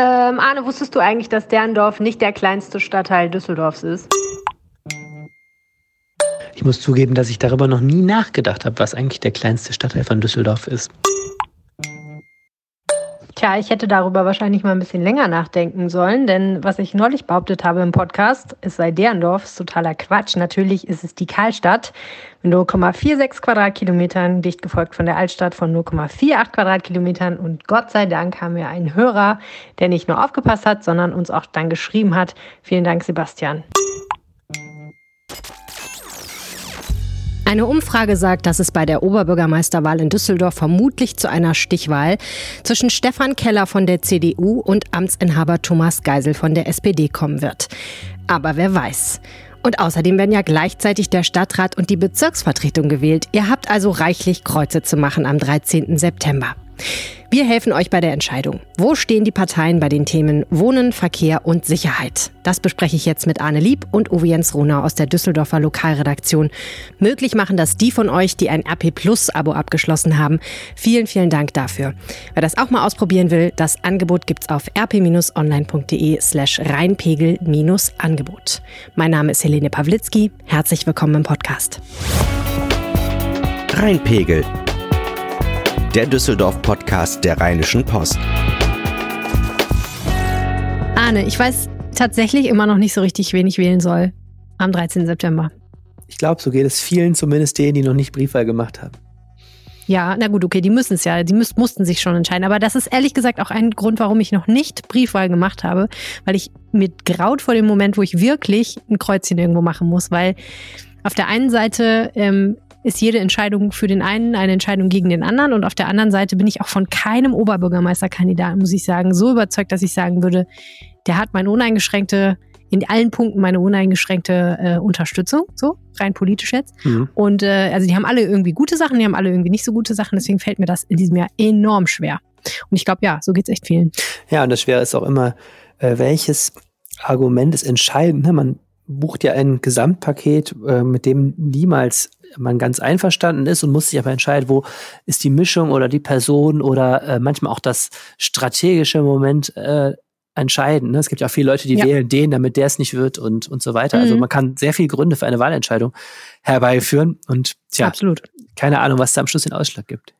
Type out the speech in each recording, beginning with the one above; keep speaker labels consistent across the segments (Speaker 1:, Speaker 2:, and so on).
Speaker 1: Ähm, Arne, wusstest du eigentlich, dass Derndorf nicht der kleinste Stadtteil Düsseldorfs ist?
Speaker 2: Ich muss zugeben, dass ich darüber noch nie nachgedacht habe, was eigentlich der kleinste Stadtteil von Düsseldorf ist.
Speaker 1: Tja, ich hätte darüber wahrscheinlich mal ein bisschen länger nachdenken sollen, denn was ich neulich behauptet habe im Podcast, es sei Derendorf, ist totaler Quatsch. Natürlich ist es die Karlstadt mit 0,46 Quadratkilometern, dicht gefolgt von der Altstadt von 0,48 Quadratkilometern. Und Gott sei Dank haben wir einen Hörer, der nicht nur aufgepasst hat, sondern uns auch dann geschrieben hat. Vielen Dank, Sebastian.
Speaker 3: Eine Umfrage sagt, dass es bei der Oberbürgermeisterwahl in Düsseldorf vermutlich zu einer Stichwahl zwischen Stefan Keller von der CDU und Amtsinhaber Thomas Geisel von der SPD kommen wird. Aber wer weiß. Und außerdem werden ja gleichzeitig der Stadtrat und die Bezirksvertretung gewählt. Ihr habt also reichlich Kreuze zu machen am 13. September. Wir helfen euch bei der Entscheidung. Wo stehen die Parteien bei den Themen Wohnen, Verkehr und Sicherheit? Das bespreche ich jetzt mit Arne Lieb und Uwe Jens Runau aus der Düsseldorfer Lokalredaktion. Möglich machen das die von euch, die ein RP Plus Abo abgeschlossen haben. Vielen, vielen Dank dafür. Wer das auch mal ausprobieren will, das Angebot gibt's auf rp-online.de slash reinpegel-angebot. Mein Name ist Helene Pawlitzki. Herzlich willkommen im Podcast.
Speaker 4: Rheinpegel der Düsseldorf-Podcast der Rheinischen Post.
Speaker 3: Arne, ich weiß tatsächlich immer noch nicht so richtig, wen ich wählen soll am 13. September.
Speaker 2: Ich glaube, so geht es vielen, zumindest denen, die noch nicht Briefwahl gemacht haben.
Speaker 3: Ja, na gut, okay, die müssen es ja, die müß, mussten sich schon entscheiden. Aber das ist ehrlich gesagt auch ein Grund, warum ich noch nicht Briefwahl gemacht habe, weil ich mir graut vor dem Moment, wo ich wirklich ein Kreuzchen irgendwo machen muss, weil auf der einen Seite ähm, ist jede Entscheidung für den einen eine Entscheidung gegen den anderen. Und auf der anderen Seite bin ich auch von keinem Oberbürgermeisterkandidaten, muss ich sagen, so überzeugt, dass ich sagen würde, der hat meine uneingeschränkte, in allen Punkten meine uneingeschränkte äh, Unterstützung, so rein politisch jetzt. Mhm. Und äh, also die haben alle irgendwie gute Sachen, die haben alle irgendwie nicht so gute Sachen. Deswegen fällt mir das in diesem Jahr enorm schwer. Und ich glaube, ja, so geht es echt vielen.
Speaker 2: Ja, und das Schwere ist auch immer, äh, welches Argument ist entscheidend. Ne? Man bucht ja ein Gesamtpaket, äh, mit dem niemals man ganz einverstanden ist und muss sich aber entscheiden, wo ist die Mischung oder die Person oder äh, manchmal auch das strategische Moment äh, entscheiden. Ne? Es gibt ja auch viele Leute, die ja. wählen den, damit der es nicht wird und, und so weiter. Also mhm. Also man kann sehr viele Gründe für eine Wahlentscheidung herbeiführen und tja,
Speaker 3: Absolut.
Speaker 2: keine Ahnung, was da am Schluss den Ausschlag gibt.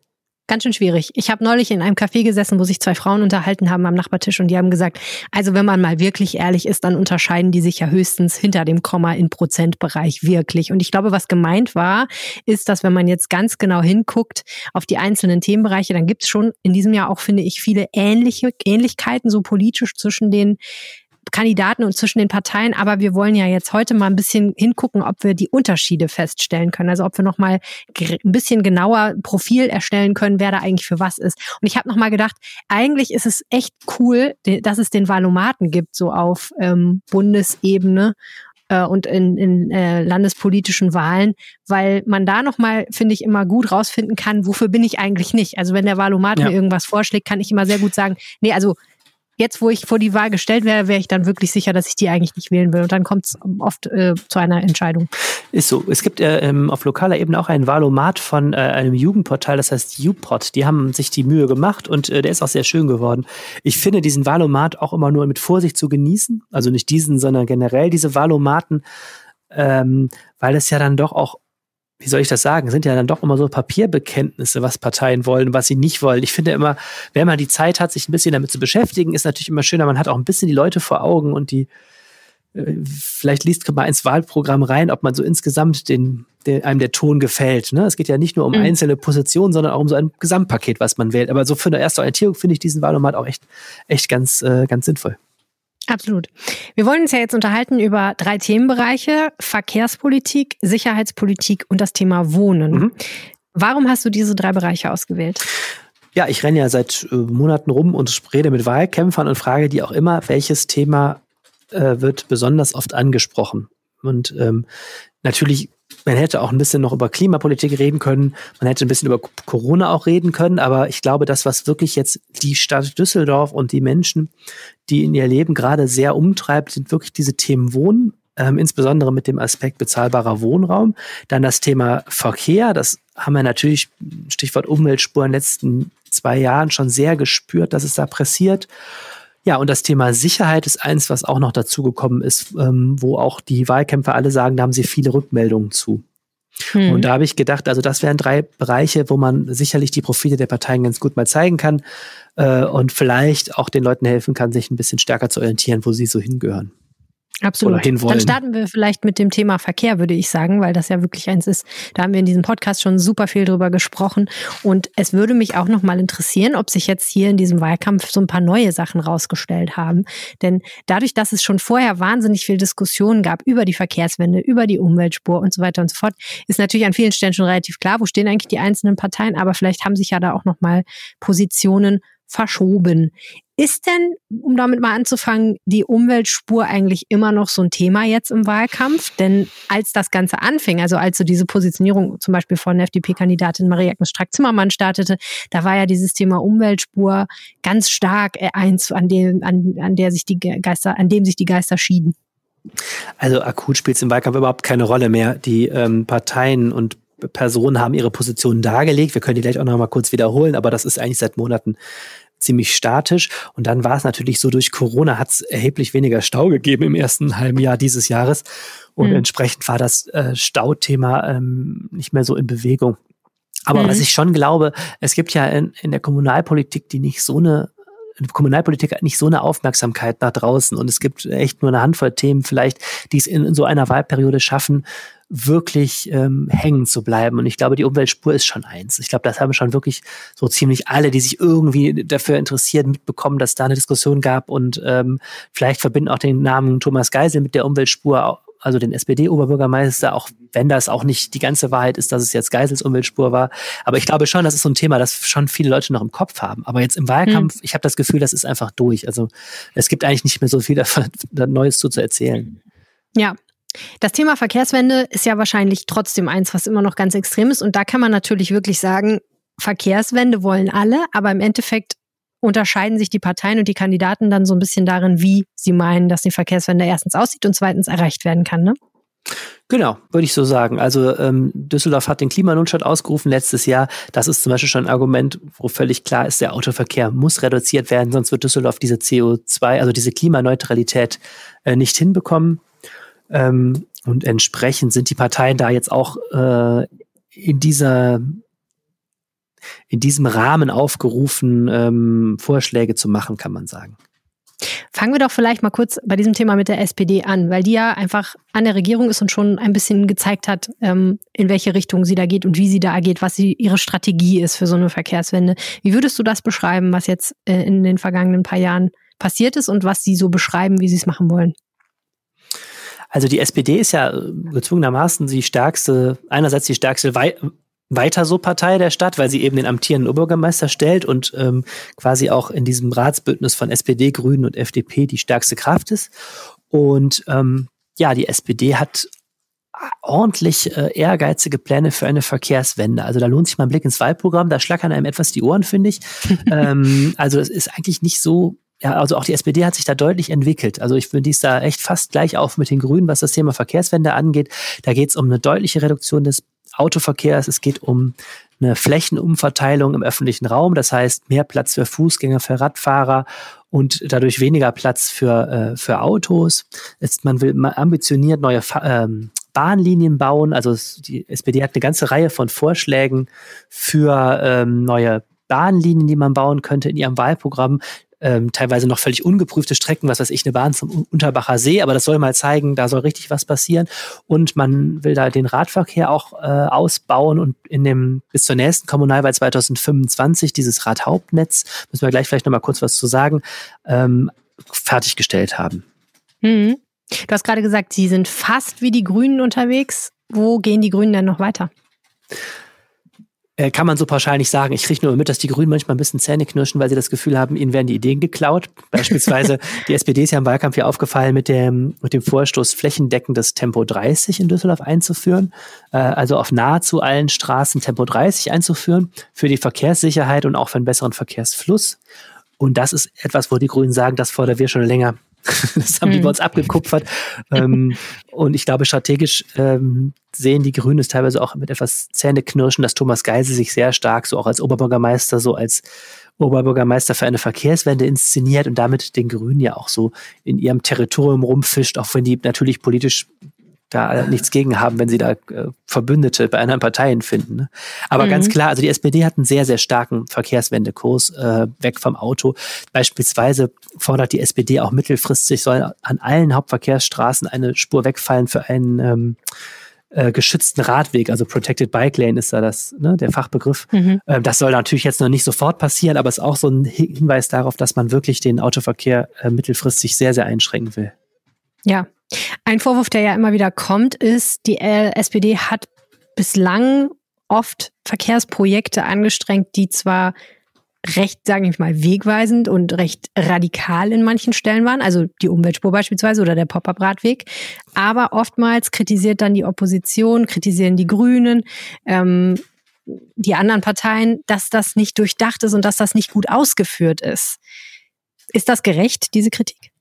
Speaker 3: Ganz schön schwierig. Ich habe neulich in einem Café gesessen, wo sich zwei Frauen unterhalten haben am Nachbartisch und die haben gesagt, also wenn man mal wirklich ehrlich ist, dann unterscheiden die sich ja höchstens hinter dem Komma in Prozentbereich wirklich. Und ich glaube, was gemeint war, ist, dass wenn man jetzt ganz genau hinguckt auf die einzelnen Themenbereiche, dann gibt es schon in diesem Jahr auch, finde ich, viele ähnliche Ähnlichkeiten so politisch zwischen den Kandidaten und zwischen den Parteien. Aber wir wollen ja jetzt heute mal ein bisschen hingucken, ob wir die Unterschiede feststellen können. Also ob wir noch mal ein bisschen genauer Profil erstellen können, wer da eigentlich für was ist. Und ich habe noch mal gedacht, eigentlich ist es echt cool, dass es den Valomaten gibt, so auf ähm, Bundesebene äh, und in, in äh, landespolitischen Wahlen, weil man da nochmal, finde ich, immer gut rausfinden kann, wofür bin ich eigentlich nicht. Also wenn der Wahlomat ja. mir irgendwas vorschlägt, kann ich immer sehr gut sagen, nee, also jetzt, wo ich vor die Wahl gestellt wäre, wäre ich dann wirklich sicher, dass ich die eigentlich nicht wählen will. Und dann kommt es oft äh, zu einer Entscheidung.
Speaker 2: Ist so. Es gibt äh, ähm, auf lokaler Ebene auch einen Wahlomat von äh, einem Jugendportal, das heißt UPod. Die haben sich die Mühe gemacht und äh, der ist auch sehr schön geworden. Ich finde diesen Wahlomat auch immer nur mit Vorsicht zu genießen. Also nicht diesen, sondern generell diese Wahlomaten, ähm, weil es ja dann doch auch wie soll ich das sagen, sind ja dann doch immer so Papierbekenntnisse, was Parteien wollen, was sie nicht wollen. Ich finde immer, wenn man die Zeit hat, sich ein bisschen damit zu beschäftigen, ist natürlich immer schöner. Man hat auch ein bisschen die Leute vor Augen und die, äh, vielleicht liest man ins Wahlprogramm rein, ob man so insgesamt den, den einem der Ton gefällt. Ne? Es geht ja nicht nur um mhm. einzelne Positionen, sondern auch um so ein Gesamtpaket, was man wählt. Aber so für eine erste Orientierung finde ich diesen Wahlomat auch echt, echt ganz, äh, ganz sinnvoll.
Speaker 3: Absolut. Wir wollen uns ja jetzt unterhalten über drei Themenbereiche, Verkehrspolitik, Sicherheitspolitik und das Thema Wohnen. Mhm. Warum hast du diese drei Bereiche ausgewählt?
Speaker 2: Ja, ich renne ja seit äh, Monaten rum und rede mit Wahlkämpfern und frage die auch immer, welches Thema äh, wird besonders oft angesprochen. Und ähm, natürlich man hätte auch ein bisschen noch über Klimapolitik reden können, man hätte ein bisschen über Corona auch reden können, aber ich glaube, das, was wirklich jetzt die Stadt Düsseldorf und die Menschen, die in ihr Leben gerade sehr umtreibt, sind wirklich diese Themen Wohnen, ähm, insbesondere mit dem Aspekt bezahlbarer Wohnraum. Dann das Thema Verkehr, das haben wir natürlich, Stichwort Umweltspur, in den letzten zwei Jahren schon sehr gespürt, dass es da pressiert. Ja, und das Thema Sicherheit ist eins, was auch noch dazugekommen ist, ähm, wo auch die Wahlkämpfer alle sagen, da haben sie viele Rückmeldungen zu. Hm. Und da habe ich gedacht, also das wären drei Bereiche, wo man sicherlich die Profile der Parteien ganz gut mal zeigen kann äh, und vielleicht auch den Leuten helfen kann, sich ein bisschen stärker zu orientieren, wo sie so hingehören.
Speaker 3: Absolut. Dann starten wir vielleicht mit dem Thema Verkehr, würde ich sagen, weil das ja wirklich eins ist. Da haben wir in diesem Podcast schon super viel drüber gesprochen. Und es würde mich auch nochmal interessieren, ob sich jetzt hier in diesem Wahlkampf so ein paar neue Sachen rausgestellt haben. Denn dadurch, dass es schon vorher wahnsinnig viel Diskussionen gab über die Verkehrswende, über die Umweltspur und so weiter und so fort, ist natürlich an vielen Stellen schon relativ klar, wo stehen eigentlich die einzelnen Parteien. Aber vielleicht haben sich ja da auch nochmal Positionen verschoben. Ist denn, um damit mal anzufangen, die Umweltspur eigentlich immer noch so ein Thema jetzt im Wahlkampf? Denn als das Ganze anfing, also als so diese Positionierung zum Beispiel von FDP-Kandidatin Marie-Agnes Strack-Zimmermann startete, da war ja dieses Thema Umweltspur ganz stark äh, eins, an dem, an, an der sich die Geister, an dem sich die Geister schieden.
Speaker 2: Also akut spielt es im Wahlkampf überhaupt keine Rolle mehr. Die ähm, Parteien und Personen haben ihre Positionen dargelegt. Wir können die gleich auch noch mal kurz wiederholen, aber das ist eigentlich seit Monaten ziemlich statisch. Und dann war es natürlich so, durch Corona hat es erheblich weniger Stau gegeben im ersten halben Jahr dieses Jahres. Und mhm. entsprechend war das äh, Stauthema ähm, nicht mehr so in Bewegung. Aber mhm. was ich schon glaube, es gibt ja in, in der Kommunalpolitik, die nicht so eine Kommunalpolitik hat nicht so eine Aufmerksamkeit nach draußen und es gibt echt nur eine Handvoll Themen vielleicht, die es in, in so einer Wahlperiode schaffen, wirklich ähm, hängen zu bleiben. Und ich glaube, die Umweltspur ist schon eins. Ich glaube, das haben schon wirklich so ziemlich alle, die sich irgendwie dafür interessieren, mitbekommen, dass da eine Diskussion gab. Und ähm, vielleicht verbinden auch den Namen Thomas Geisel mit der Umweltspur, also den SPD-Oberbürgermeister, auch wenn das auch nicht die ganze Wahrheit ist, dass es jetzt Geisels Umweltspur war. Aber ich glaube schon, das ist so ein Thema, das schon viele Leute noch im Kopf haben. Aber jetzt im Wahlkampf, hm. ich habe das Gefühl, das ist einfach durch. Also es gibt eigentlich nicht mehr so viel davon, Neues zu, zu erzählen.
Speaker 3: Ja, das Thema Verkehrswende ist ja wahrscheinlich trotzdem eins, was immer noch ganz extrem ist. Und da kann man natürlich wirklich sagen, Verkehrswende wollen alle, aber im Endeffekt unterscheiden sich die Parteien und die Kandidaten dann so ein bisschen darin, wie sie meinen, dass die Verkehrswende erstens aussieht und zweitens erreicht werden kann. Ne?
Speaker 2: Genau, würde ich so sagen. Also ähm, Düsseldorf hat den Klimanotstand ausgerufen letztes Jahr. Das ist zum Beispiel schon ein Argument, wo völlig klar ist, der Autoverkehr muss reduziert werden, sonst wird Düsseldorf diese CO2, also diese Klimaneutralität äh, nicht hinbekommen. Ähm, und entsprechend sind die Parteien da jetzt auch äh, in dieser in diesem Rahmen aufgerufen, ähm, Vorschläge zu machen, kann man sagen.
Speaker 3: Fangen wir doch vielleicht mal kurz bei diesem Thema mit der SPD an, weil die ja einfach an der Regierung ist und schon ein bisschen gezeigt hat, ähm, in welche Richtung sie da geht und wie sie da agiert, was sie, ihre Strategie ist für so eine Verkehrswende. Wie würdest du das beschreiben, was jetzt äh, in den vergangenen paar Jahren passiert ist und was sie so beschreiben, wie sie es machen wollen?
Speaker 2: Also die SPD ist ja äh, gezwungenermaßen die stärkste, einerseits die stärkste Wei weiter so Partei der Stadt, weil sie eben den amtierenden Oberbürgermeister stellt und ähm, quasi auch in diesem Ratsbündnis von SPD, Grünen und FDP die stärkste Kraft ist. Und ähm, ja, die SPD hat ordentlich äh, ehrgeizige Pläne für eine Verkehrswende. Also da lohnt sich mal ein Blick ins Wahlprogramm, da schlackern einem etwas die Ohren, finde ich. ähm, also es ist eigentlich nicht so ja, also auch die SPD hat sich da deutlich entwickelt. Also ich finde, die ist da echt fast gleich auf mit den Grünen, was das Thema Verkehrswende angeht. Da geht es um eine deutliche Reduktion des Autoverkehrs. Es geht um eine Flächenumverteilung im öffentlichen Raum. Das heißt, mehr Platz für Fußgänger, für Radfahrer und dadurch weniger Platz für, äh, für Autos. Jetzt, man will ambitioniert neue ähm, Bahnlinien bauen. Also die SPD hat eine ganze Reihe von Vorschlägen für ähm, neue Bahnlinien, die man bauen könnte in ihrem Wahlprogramm ähm, teilweise noch völlig ungeprüfte Strecken, was weiß ich, eine Bahn zum Unterbacher See, aber das soll mal zeigen, da soll richtig was passieren. Und man will da den Radverkehr auch äh, ausbauen und in dem bis zur nächsten Kommunalwahl 2025 dieses Radhauptnetz, müssen wir gleich vielleicht nochmal kurz was zu sagen, ähm, fertiggestellt haben.
Speaker 3: Mhm. Du hast gerade gesagt, Sie sind fast wie die Grünen unterwegs. Wo gehen die Grünen denn noch weiter?
Speaker 2: Äh, kann man so pauschal nicht sagen. Ich kriege nur mit, dass die Grünen manchmal ein bisschen Zähne knirschen, weil sie das Gefühl haben, ihnen werden die Ideen geklaut. Beispielsweise die SPD ist ja im Wahlkampf hier aufgefallen mit dem, mit dem Vorstoß, flächendeckendes Tempo 30 in Düsseldorf einzuführen. Äh, also auf nahezu allen Straßen Tempo 30 einzuführen für die Verkehrssicherheit und auch für einen besseren Verkehrsfluss. Und das ist etwas, wo die Grünen sagen, das fordern wir schon länger. das haben die bei uns abgekupfert. ähm, und ich glaube, strategisch ähm, sehen die Grünen es teilweise auch mit etwas Zähneknirschen, dass Thomas Geisel sich sehr stark so auch als Oberbürgermeister, so als Oberbürgermeister für eine Verkehrswende inszeniert und damit den Grünen ja auch so in ihrem Territorium rumfischt, auch wenn die natürlich politisch da nichts gegen haben, wenn sie da äh, Verbündete bei anderen Parteien finden. Ne? Aber mhm. ganz klar, also die SPD hat einen sehr, sehr starken Verkehrswendekurs äh, weg vom Auto. Beispielsweise fordert die SPD auch mittelfristig, soll an allen Hauptverkehrsstraßen eine Spur wegfallen für einen ähm, äh, geschützten Radweg, also Protected Bike Lane ist da das, ne, der Fachbegriff. Mhm. Ähm, das soll natürlich jetzt noch nicht sofort passieren, aber es ist auch so ein Hinweis darauf, dass man wirklich den Autoverkehr äh, mittelfristig sehr, sehr einschränken will.
Speaker 3: Ja, ein Vorwurf, der ja immer wieder kommt, ist, die SPD hat bislang oft Verkehrsprojekte angestrengt, die zwar recht, sage ich mal, wegweisend und recht radikal in manchen Stellen waren, also die Umweltspur beispielsweise oder der Pop-up-Radweg. Aber oftmals kritisiert dann die Opposition, kritisieren die Grünen, ähm, die anderen Parteien, dass das nicht durchdacht ist und dass das nicht gut ausgeführt ist. Ist das gerecht, diese Kritik?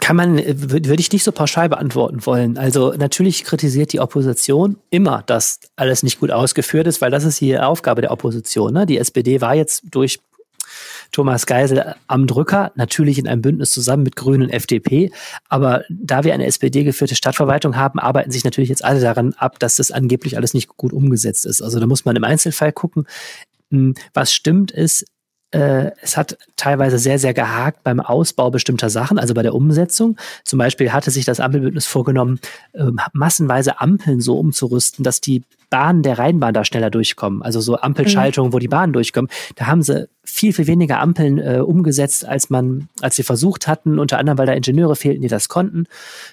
Speaker 2: Kann man, würde ich nicht so pauschal beantworten wollen. Also natürlich kritisiert die Opposition immer, dass alles nicht gut ausgeführt ist, weil das ist die Aufgabe der Opposition. Ne? Die SPD war jetzt durch Thomas Geisel am Drücker, natürlich in einem Bündnis zusammen mit Grünen und FDP. Aber da wir eine SPD-geführte Stadtverwaltung haben, arbeiten sich natürlich jetzt alle daran ab, dass das angeblich alles nicht gut umgesetzt ist. Also da muss man im Einzelfall gucken. Hm, was stimmt ist, äh, es hat teilweise sehr, sehr gehakt beim Ausbau bestimmter Sachen, also bei der Umsetzung. Zum Beispiel hatte sich das Ampelbündnis vorgenommen, äh, massenweise Ampeln so umzurüsten, dass die Bahnen der Rheinbahn da schneller durchkommen. Also so Ampelschaltungen, wo die Bahnen durchkommen. Da haben sie viel, viel weniger Ampeln äh, umgesetzt, als man, als sie versucht hatten, unter anderem, weil da Ingenieure fehlten, die das konnten.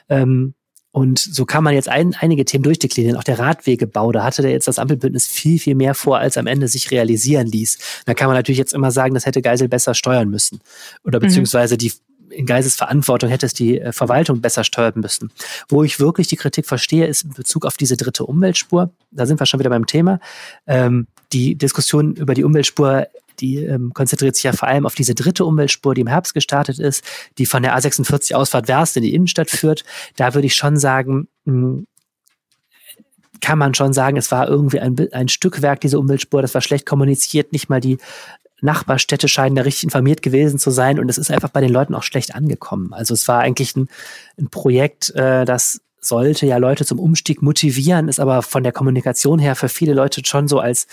Speaker 2: Ähm, und so kann man jetzt ein, einige Themen durchdeklinieren. Auch der Radwegebau, da hatte der jetzt das Ampelbündnis viel, viel mehr vor, als am Ende sich realisieren ließ. Da kann man natürlich jetzt immer sagen, das hätte Geisel besser steuern müssen. Oder mhm. beziehungsweise die in Geises Verantwortung hätte es die äh, Verwaltung besser steuern müssen. Wo ich wirklich die Kritik verstehe, ist in Bezug auf diese dritte Umweltspur. Da sind wir schon wieder beim Thema. Ähm, die Diskussion über die Umweltspur die ähm, konzentriert sich ja vor allem auf diese dritte Umweltspur, die im Herbst gestartet ist, die von der A46 Ausfahrt Werst in die Innenstadt führt. Da würde ich schon sagen, mh, hm, kann man schon sagen, es war irgendwie ein, ein Stückwerk, diese Umweltspur, das war schlecht kommuniziert, nicht mal die Nachbarstädte scheinen da richtig informiert gewesen zu sein und es ist einfach bei den Leuten auch schlecht angekommen. Also es war eigentlich ein, ein Projekt, äh, das sollte ja Leute zum Umstieg motivieren, ist aber von der Kommunikation her für viele Leute schon so als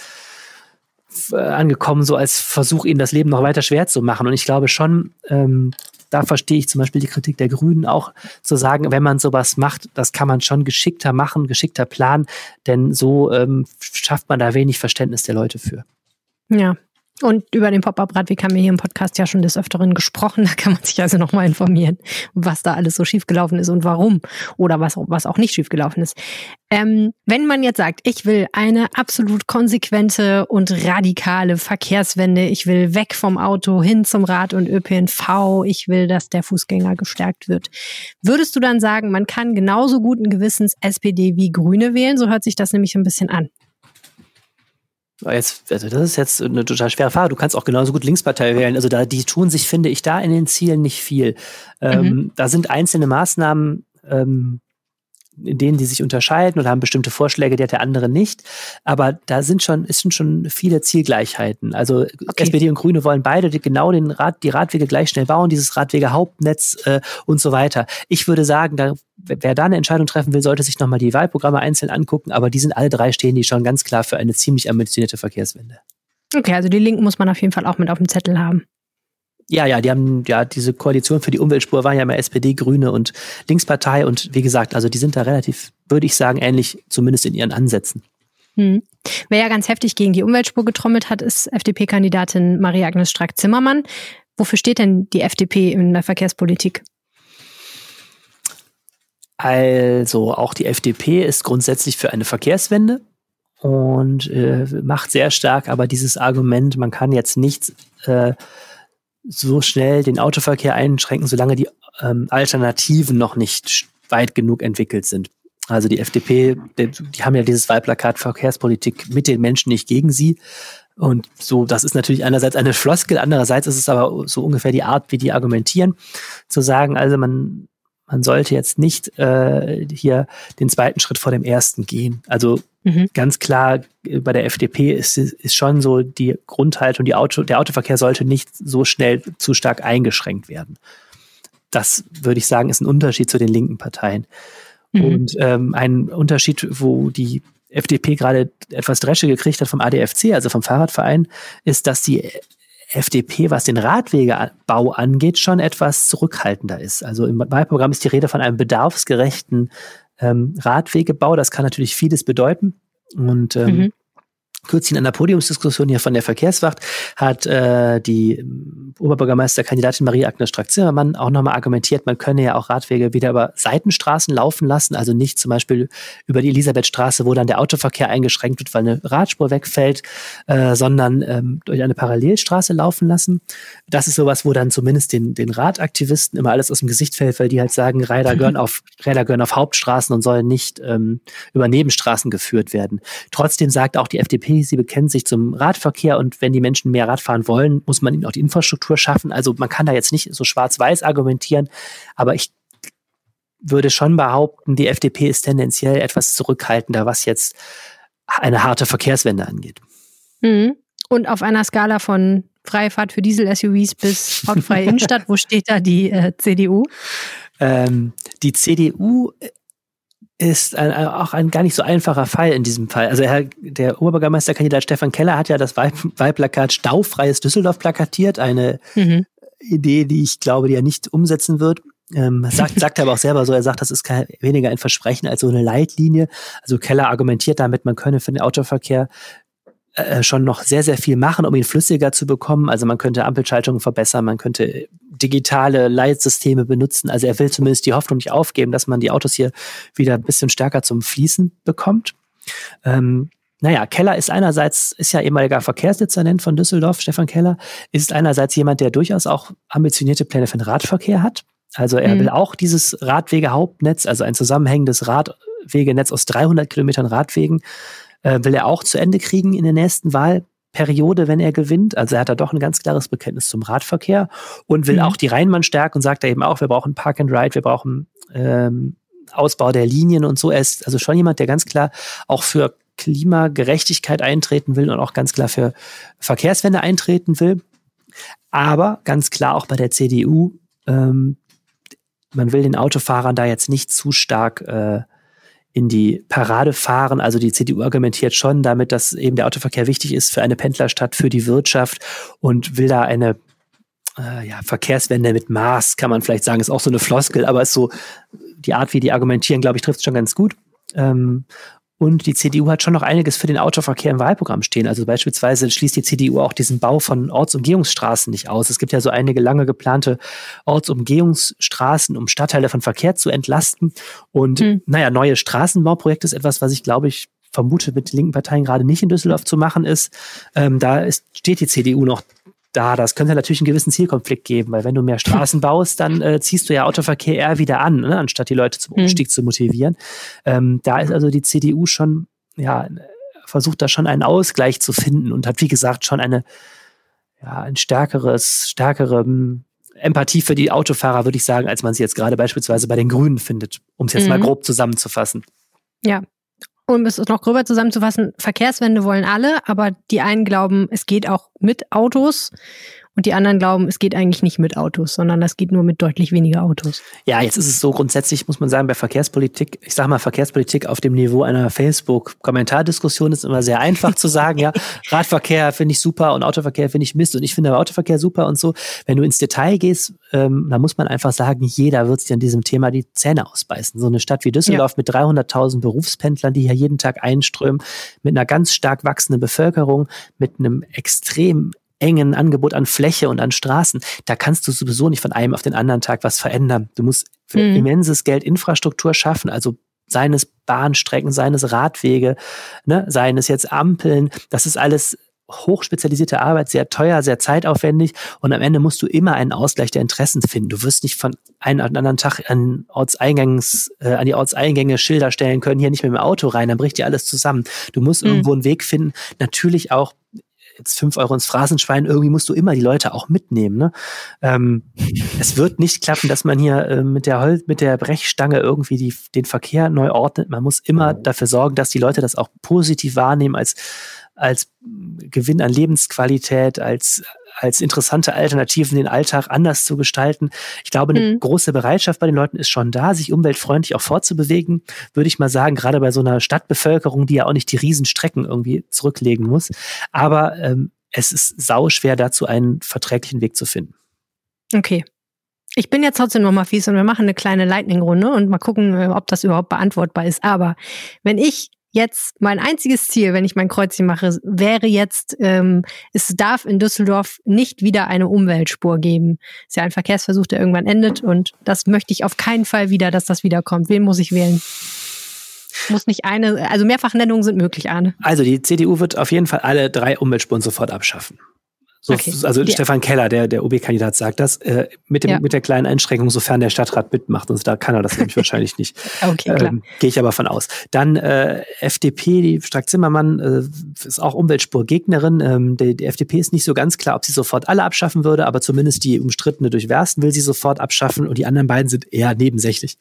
Speaker 2: angekommen, so als Versuch, ihnen das Leben noch weiter schwer zu machen. Und ich glaube schon, ähm, da verstehe ich zum Beispiel die Kritik der Grünen auch, zu sagen, wenn man sowas macht, das kann man schon geschickter machen, geschickter planen, denn so ähm, schafft man da wenig Verständnis der Leute für.
Speaker 3: Ja, und über den Pop-Up-Radweg haben wir hier im Podcast ja schon des Öfteren gesprochen. Da kann man sich also nochmal informieren, was da alles so schiefgelaufen ist und warum. Oder was, was auch nicht schiefgelaufen ist. Ähm, wenn man jetzt sagt, ich will eine absolut konsequente und radikale Verkehrswende, ich will weg vom Auto hin zum Rad und ÖPNV, ich will, dass der Fußgänger gestärkt wird. Würdest du dann sagen, man kann genauso guten Gewissens SPD wie Grüne wählen? So hört sich das nämlich ein bisschen an.
Speaker 2: Jetzt, also das ist jetzt eine total schwere Frage. Du kannst auch genauso gut Linkspartei wählen. Also da, die tun sich, finde ich, da in den Zielen nicht viel. Ähm, mhm. Da sind einzelne Maßnahmen ähm, denen die sich unterscheiden oder haben bestimmte Vorschläge, die hat der andere nicht. Aber da sind schon, es sind schon viele Zielgleichheiten. Also okay. SPD und Grüne wollen beide genau den Rad, die Radwege gleich schnell bauen, dieses Radwege-Hauptnetz äh, und so weiter. Ich würde sagen, da, wer da eine Entscheidung treffen will, sollte sich nochmal die Wahlprogramme einzeln angucken, aber die sind alle drei stehen die schon ganz klar für eine ziemlich ambitionierte Verkehrswende.
Speaker 3: Okay, also die Linken muss man auf jeden Fall auch mit auf dem Zettel haben.
Speaker 2: Ja, ja, die haben ja diese Koalition für die Umweltspur war ja immer SPD, Grüne und Linkspartei und wie gesagt, also die sind da relativ, würde ich sagen, ähnlich, zumindest in ihren Ansätzen.
Speaker 3: Hm. Wer ja ganz heftig gegen die Umweltspur getrommelt hat, ist FDP-Kandidatin Maria-Agnes Strack-Zimmermann. Wofür steht denn die FDP in der Verkehrspolitik?
Speaker 2: Also auch die FDP ist grundsätzlich für eine Verkehrswende und äh, macht sehr stark aber dieses Argument, man kann jetzt nicht äh, so schnell den Autoverkehr einschränken, solange die ähm, Alternativen noch nicht weit genug entwickelt sind. Also die FDP, die, die haben ja dieses Wahlplakat Verkehrspolitik mit den Menschen, nicht gegen sie. Und so, das ist natürlich einerseits eine Floskel, andererseits ist es aber so ungefähr die Art, wie die argumentieren, zu sagen, also man, man sollte jetzt nicht äh, hier den zweiten Schritt vor dem ersten gehen. Also mhm. ganz klar, äh, bei der FDP ist, ist schon so die Grundhaltung, die Auto, der Autoverkehr sollte nicht so schnell zu stark eingeschränkt werden. Das würde ich sagen, ist ein Unterschied zu den linken Parteien. Mhm. Und ähm, ein Unterschied, wo die FDP gerade etwas Dresche gekriegt hat vom ADFC, also vom Fahrradverein, ist, dass die FDP, was den Radwegebau angeht, schon etwas zurückhaltender ist. Also im Wahlprogramm ist die Rede von einem bedarfsgerechten ähm, Radwegebau. Das kann natürlich vieles bedeuten. Und ähm, mhm. Kürzlich in einer Podiumsdiskussion hier von der Verkehrswacht hat äh, die Oberbürgermeisterkandidatin Marie-Agnes Strack-Zimmermann auch nochmal argumentiert, man könne ja auch Radwege wieder über Seitenstraßen laufen lassen, also nicht zum Beispiel über die Elisabethstraße, wo dann der Autoverkehr eingeschränkt wird, weil eine Radspur wegfällt, äh, sondern ähm, durch eine Parallelstraße laufen lassen. Das ist sowas, wo dann zumindest den, den Radaktivisten immer alles aus dem Gesicht fällt, weil die halt sagen, Räder gehören auf, Räder gehören auf Hauptstraßen und sollen nicht ähm, über Nebenstraßen geführt werden. Trotzdem sagt auch die FDP, sie bekennen sich zum Radverkehr und wenn die Menschen mehr Rad fahren wollen, muss man ihnen auch die Infrastruktur schaffen. Also man kann da jetzt nicht so schwarz-weiß argumentieren, aber ich würde schon behaupten, die FDP ist tendenziell etwas zurückhaltender, was jetzt eine harte Verkehrswende angeht.
Speaker 3: Mhm. Und auf einer Skala von freie Fahrt für Diesel-SUVs bis autofreie Innenstadt, wo steht da die äh, CDU?
Speaker 2: Ähm, die CDU ist ein, auch ein gar nicht so einfacher Fall in diesem Fall. Also Herr, der Oberbürgermeisterkandidat Stefan Keller hat ja das Wahlplakat Staufreies Düsseldorf plakatiert, eine mhm. Idee, die ich glaube, die er nicht umsetzen wird. Ähm, sagt, sagt er aber auch selber so, er sagt, das ist kein, weniger ein Versprechen als so eine Leitlinie. Also Keller argumentiert damit, man könne für den Autoverkehr äh, schon noch sehr, sehr viel machen, um ihn flüssiger zu bekommen. Also man könnte Ampelschaltungen verbessern, man könnte digitale Leitsysteme benutzen. Also er will zumindest die Hoffnung nicht aufgeben, dass man die Autos hier wieder ein bisschen stärker zum Fließen bekommt. Ähm, naja, Keller ist einerseits, ist ja ehemaliger Verkehrsdezernent von Düsseldorf, Stefan Keller, ist einerseits jemand, der durchaus auch ambitionierte Pläne für den Radverkehr hat. Also er mhm. will auch dieses Radwegehauptnetz, also ein zusammenhängendes Radwegenetz aus 300 Kilometern Radwegen, äh, will er auch zu Ende kriegen in der nächsten Wahlperiode, wenn er gewinnt. Also er hat da doch ein ganz klares Bekenntnis zum Radverkehr und will mhm. auch die Rheinbahn stärken und sagt da eben auch, wir brauchen Park and Ride, wir brauchen ähm, Ausbau der Linien und so. Er ist also schon jemand, der ganz klar auch für Klimagerechtigkeit eintreten will und auch ganz klar für Verkehrswende eintreten will. Aber ganz klar auch bei der CDU, ähm, man will den Autofahrern da jetzt nicht zu stark äh, in die Parade fahren. Also die CDU argumentiert schon damit, dass eben der Autoverkehr wichtig ist für eine Pendlerstadt, für die Wirtschaft und will da eine äh, ja, Verkehrswende mit Maß, kann man vielleicht sagen, ist auch so eine Floskel, aber ist so die Art, wie die argumentieren, glaube ich, trifft es schon ganz gut. Ähm, und die CDU hat schon noch einiges für den Autoverkehr im Wahlprogramm stehen. Also beispielsweise schließt die CDU auch diesen Bau von Ortsumgehungsstraßen nicht aus. Es gibt ja so einige lange geplante Ortsumgehungsstraßen, um Stadtteile von Verkehr zu entlasten. Und hm. naja, neue Straßenbauprojekte ist etwas, was ich glaube ich vermute mit linken Parteien gerade nicht in Düsseldorf zu machen ist. Ähm, da ist, steht die CDU noch da. Das könnte natürlich einen gewissen Zielkonflikt geben, weil wenn du mehr Straßen baust, dann äh, ziehst du ja Autoverkehr eher wieder an, ne, anstatt die Leute zum hm. Umstieg mhm. zu motivieren. Ähm, da ist also die CDU schon, ja, versucht da schon einen Ausgleich zu finden und hat, wie gesagt, schon eine, ja, ein stärkeres, stärkere Empathie für die Autofahrer, würde ich sagen, als man sie jetzt gerade beispielsweise bei den Grünen findet, um es jetzt mhm. mal grob zusammenzufassen.
Speaker 3: Ja, um es noch gröber zusammenzufassen, Verkehrswende wollen alle, aber die einen glauben, es geht auch mit Autos und die anderen glauben, es geht eigentlich nicht mit Autos, sondern das geht nur mit deutlich weniger Autos.
Speaker 2: Ja, jetzt ist es so grundsätzlich, muss man sagen, bei Verkehrspolitik, ich sage mal, Verkehrspolitik auf dem Niveau einer Facebook-Kommentardiskussion ist immer sehr einfach zu sagen, ja, Radverkehr finde ich super und Autoverkehr finde ich Mist und ich finde aber Autoverkehr super und so. Wenn du ins Detail gehst, ähm, da muss man einfach sagen, jeder wird sich an diesem Thema die Zähne ausbeißen. So eine Stadt wie Düsseldorf ja. mit 300.000 Berufspendlern, die hier jeden Tag einströmen, mit einer ganz stark wachsenden Bevölkerung, mit einem extrem engen Angebot an Fläche und an Straßen, da kannst du sowieso nicht von einem auf den anderen Tag was verändern. Du musst für mhm. immenses Geld Infrastruktur schaffen, also seines Bahnstrecken, seines Radwege, ne, seines jetzt Ampeln, das ist alles hochspezialisierte Arbeit, sehr teuer, sehr zeitaufwendig und am Ende musst du immer einen Ausgleich der Interessen finden. Du wirst nicht von einem anderen Tag an Ortseingangs, äh, an die Ortseingänge Schilder stellen können, hier nicht mit dem Auto rein, dann bricht dir alles zusammen. Du musst mhm. irgendwo einen Weg finden, natürlich auch jetzt fünf Euro ins Phrasenschwein, irgendwie musst du immer die Leute auch mitnehmen. Ne? Ähm, es wird nicht klappen, dass man hier äh, mit der Holz, mit der Brechstange irgendwie die, den Verkehr neu ordnet. Man muss immer dafür sorgen, dass die Leute das auch positiv wahrnehmen als als Gewinn an Lebensqualität, als als interessante Alternativen den Alltag anders zu gestalten. Ich glaube, eine mhm. große Bereitschaft bei den Leuten ist schon da, sich umweltfreundlich auch fortzubewegen, würde ich mal sagen, gerade bei so einer Stadtbevölkerung, die ja auch nicht die Riesenstrecken irgendwie zurücklegen muss. Aber ähm, es ist sauschwer dazu, einen verträglichen Weg zu finden.
Speaker 3: Okay. Ich bin jetzt trotzdem noch mal fies und wir machen eine kleine Lightning-Runde und mal gucken, äh, ob das überhaupt beantwortbar ist. Aber wenn ich jetzt mein einziges Ziel, wenn ich mein Kreuzchen mache, wäre jetzt, ähm, es darf in Düsseldorf nicht wieder eine Umweltspur geben. Ist ja ein Verkehrsversuch, der irgendwann endet und das möchte ich auf keinen Fall wieder, dass das wiederkommt. Wen muss ich wählen? Muss nicht eine, also Mehrfachnennungen sind möglich, Arne.
Speaker 2: Also die CDU wird auf jeden Fall alle drei Umweltspuren sofort abschaffen. So, okay. Also ja. Stefan Keller, der, der OB-Kandidat, sagt das äh, mit, dem, ja. mit der kleinen Einschränkung, sofern der Stadtrat mitmacht. Und da kann er das nämlich wahrscheinlich nicht.
Speaker 3: Okay. Ähm,
Speaker 2: Gehe ich aber von aus. Dann äh, FDP, die Strack-Zimmermann äh, ist auch Umweltspurgegnerin. Ähm, die, die, FDP ist nicht so ganz klar, ob sie sofort alle abschaffen würde, aber zumindest die umstrittene durchwersten will sie sofort abschaffen und die anderen beiden sind eher nebensächlich.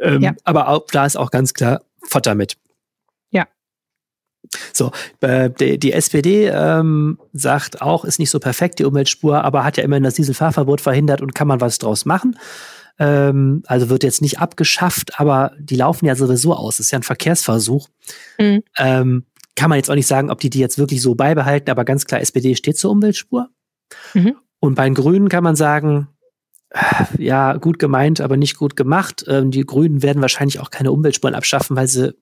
Speaker 2: Ähm, ja. Aber auch, da ist auch ganz klar Fott damit. So, äh, die, die SPD ähm, sagt auch, ist nicht so perfekt, die Umweltspur, aber hat ja immerhin das Dieselfahrverbot verhindert und kann man was draus machen. Ähm, also wird jetzt nicht abgeschafft, aber die laufen ja sowieso aus. Das ist ja ein Verkehrsversuch. Mhm. Ähm, kann man jetzt auch nicht sagen, ob die die jetzt wirklich so beibehalten, aber ganz klar, SPD steht zur Umweltspur. Mhm. Und bei den Grünen kann man sagen, ja, gut gemeint, aber nicht gut gemacht. Ähm, die Grünen werden wahrscheinlich auch keine Umweltspuren abschaffen, weil sie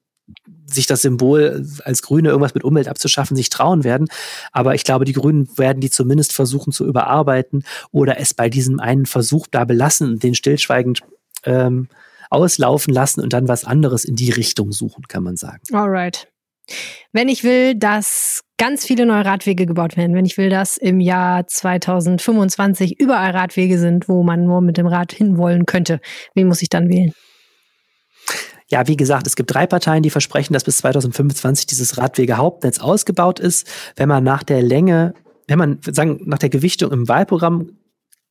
Speaker 2: sich das Symbol als Grüne irgendwas mit Umwelt abzuschaffen, sich trauen werden. Aber ich glaube, die Grünen werden die zumindest versuchen zu überarbeiten oder es bei diesem einen Versuch da belassen, den stillschweigend ähm, auslaufen lassen und dann was anderes in die Richtung suchen, kann man sagen.
Speaker 3: Alright. Wenn ich will, dass ganz viele neue Radwege gebaut werden, wenn ich will, dass im Jahr 2025 überall Radwege sind, wo man nur mit dem Rad hinwollen könnte, wen muss ich dann wählen?
Speaker 2: Ja, wie gesagt, es gibt drei Parteien, die versprechen, dass bis 2025 dieses Radwege-Hauptnetz ausgebaut ist. Wenn man nach der Länge, wenn man sagen, nach der Gewichtung im Wahlprogramm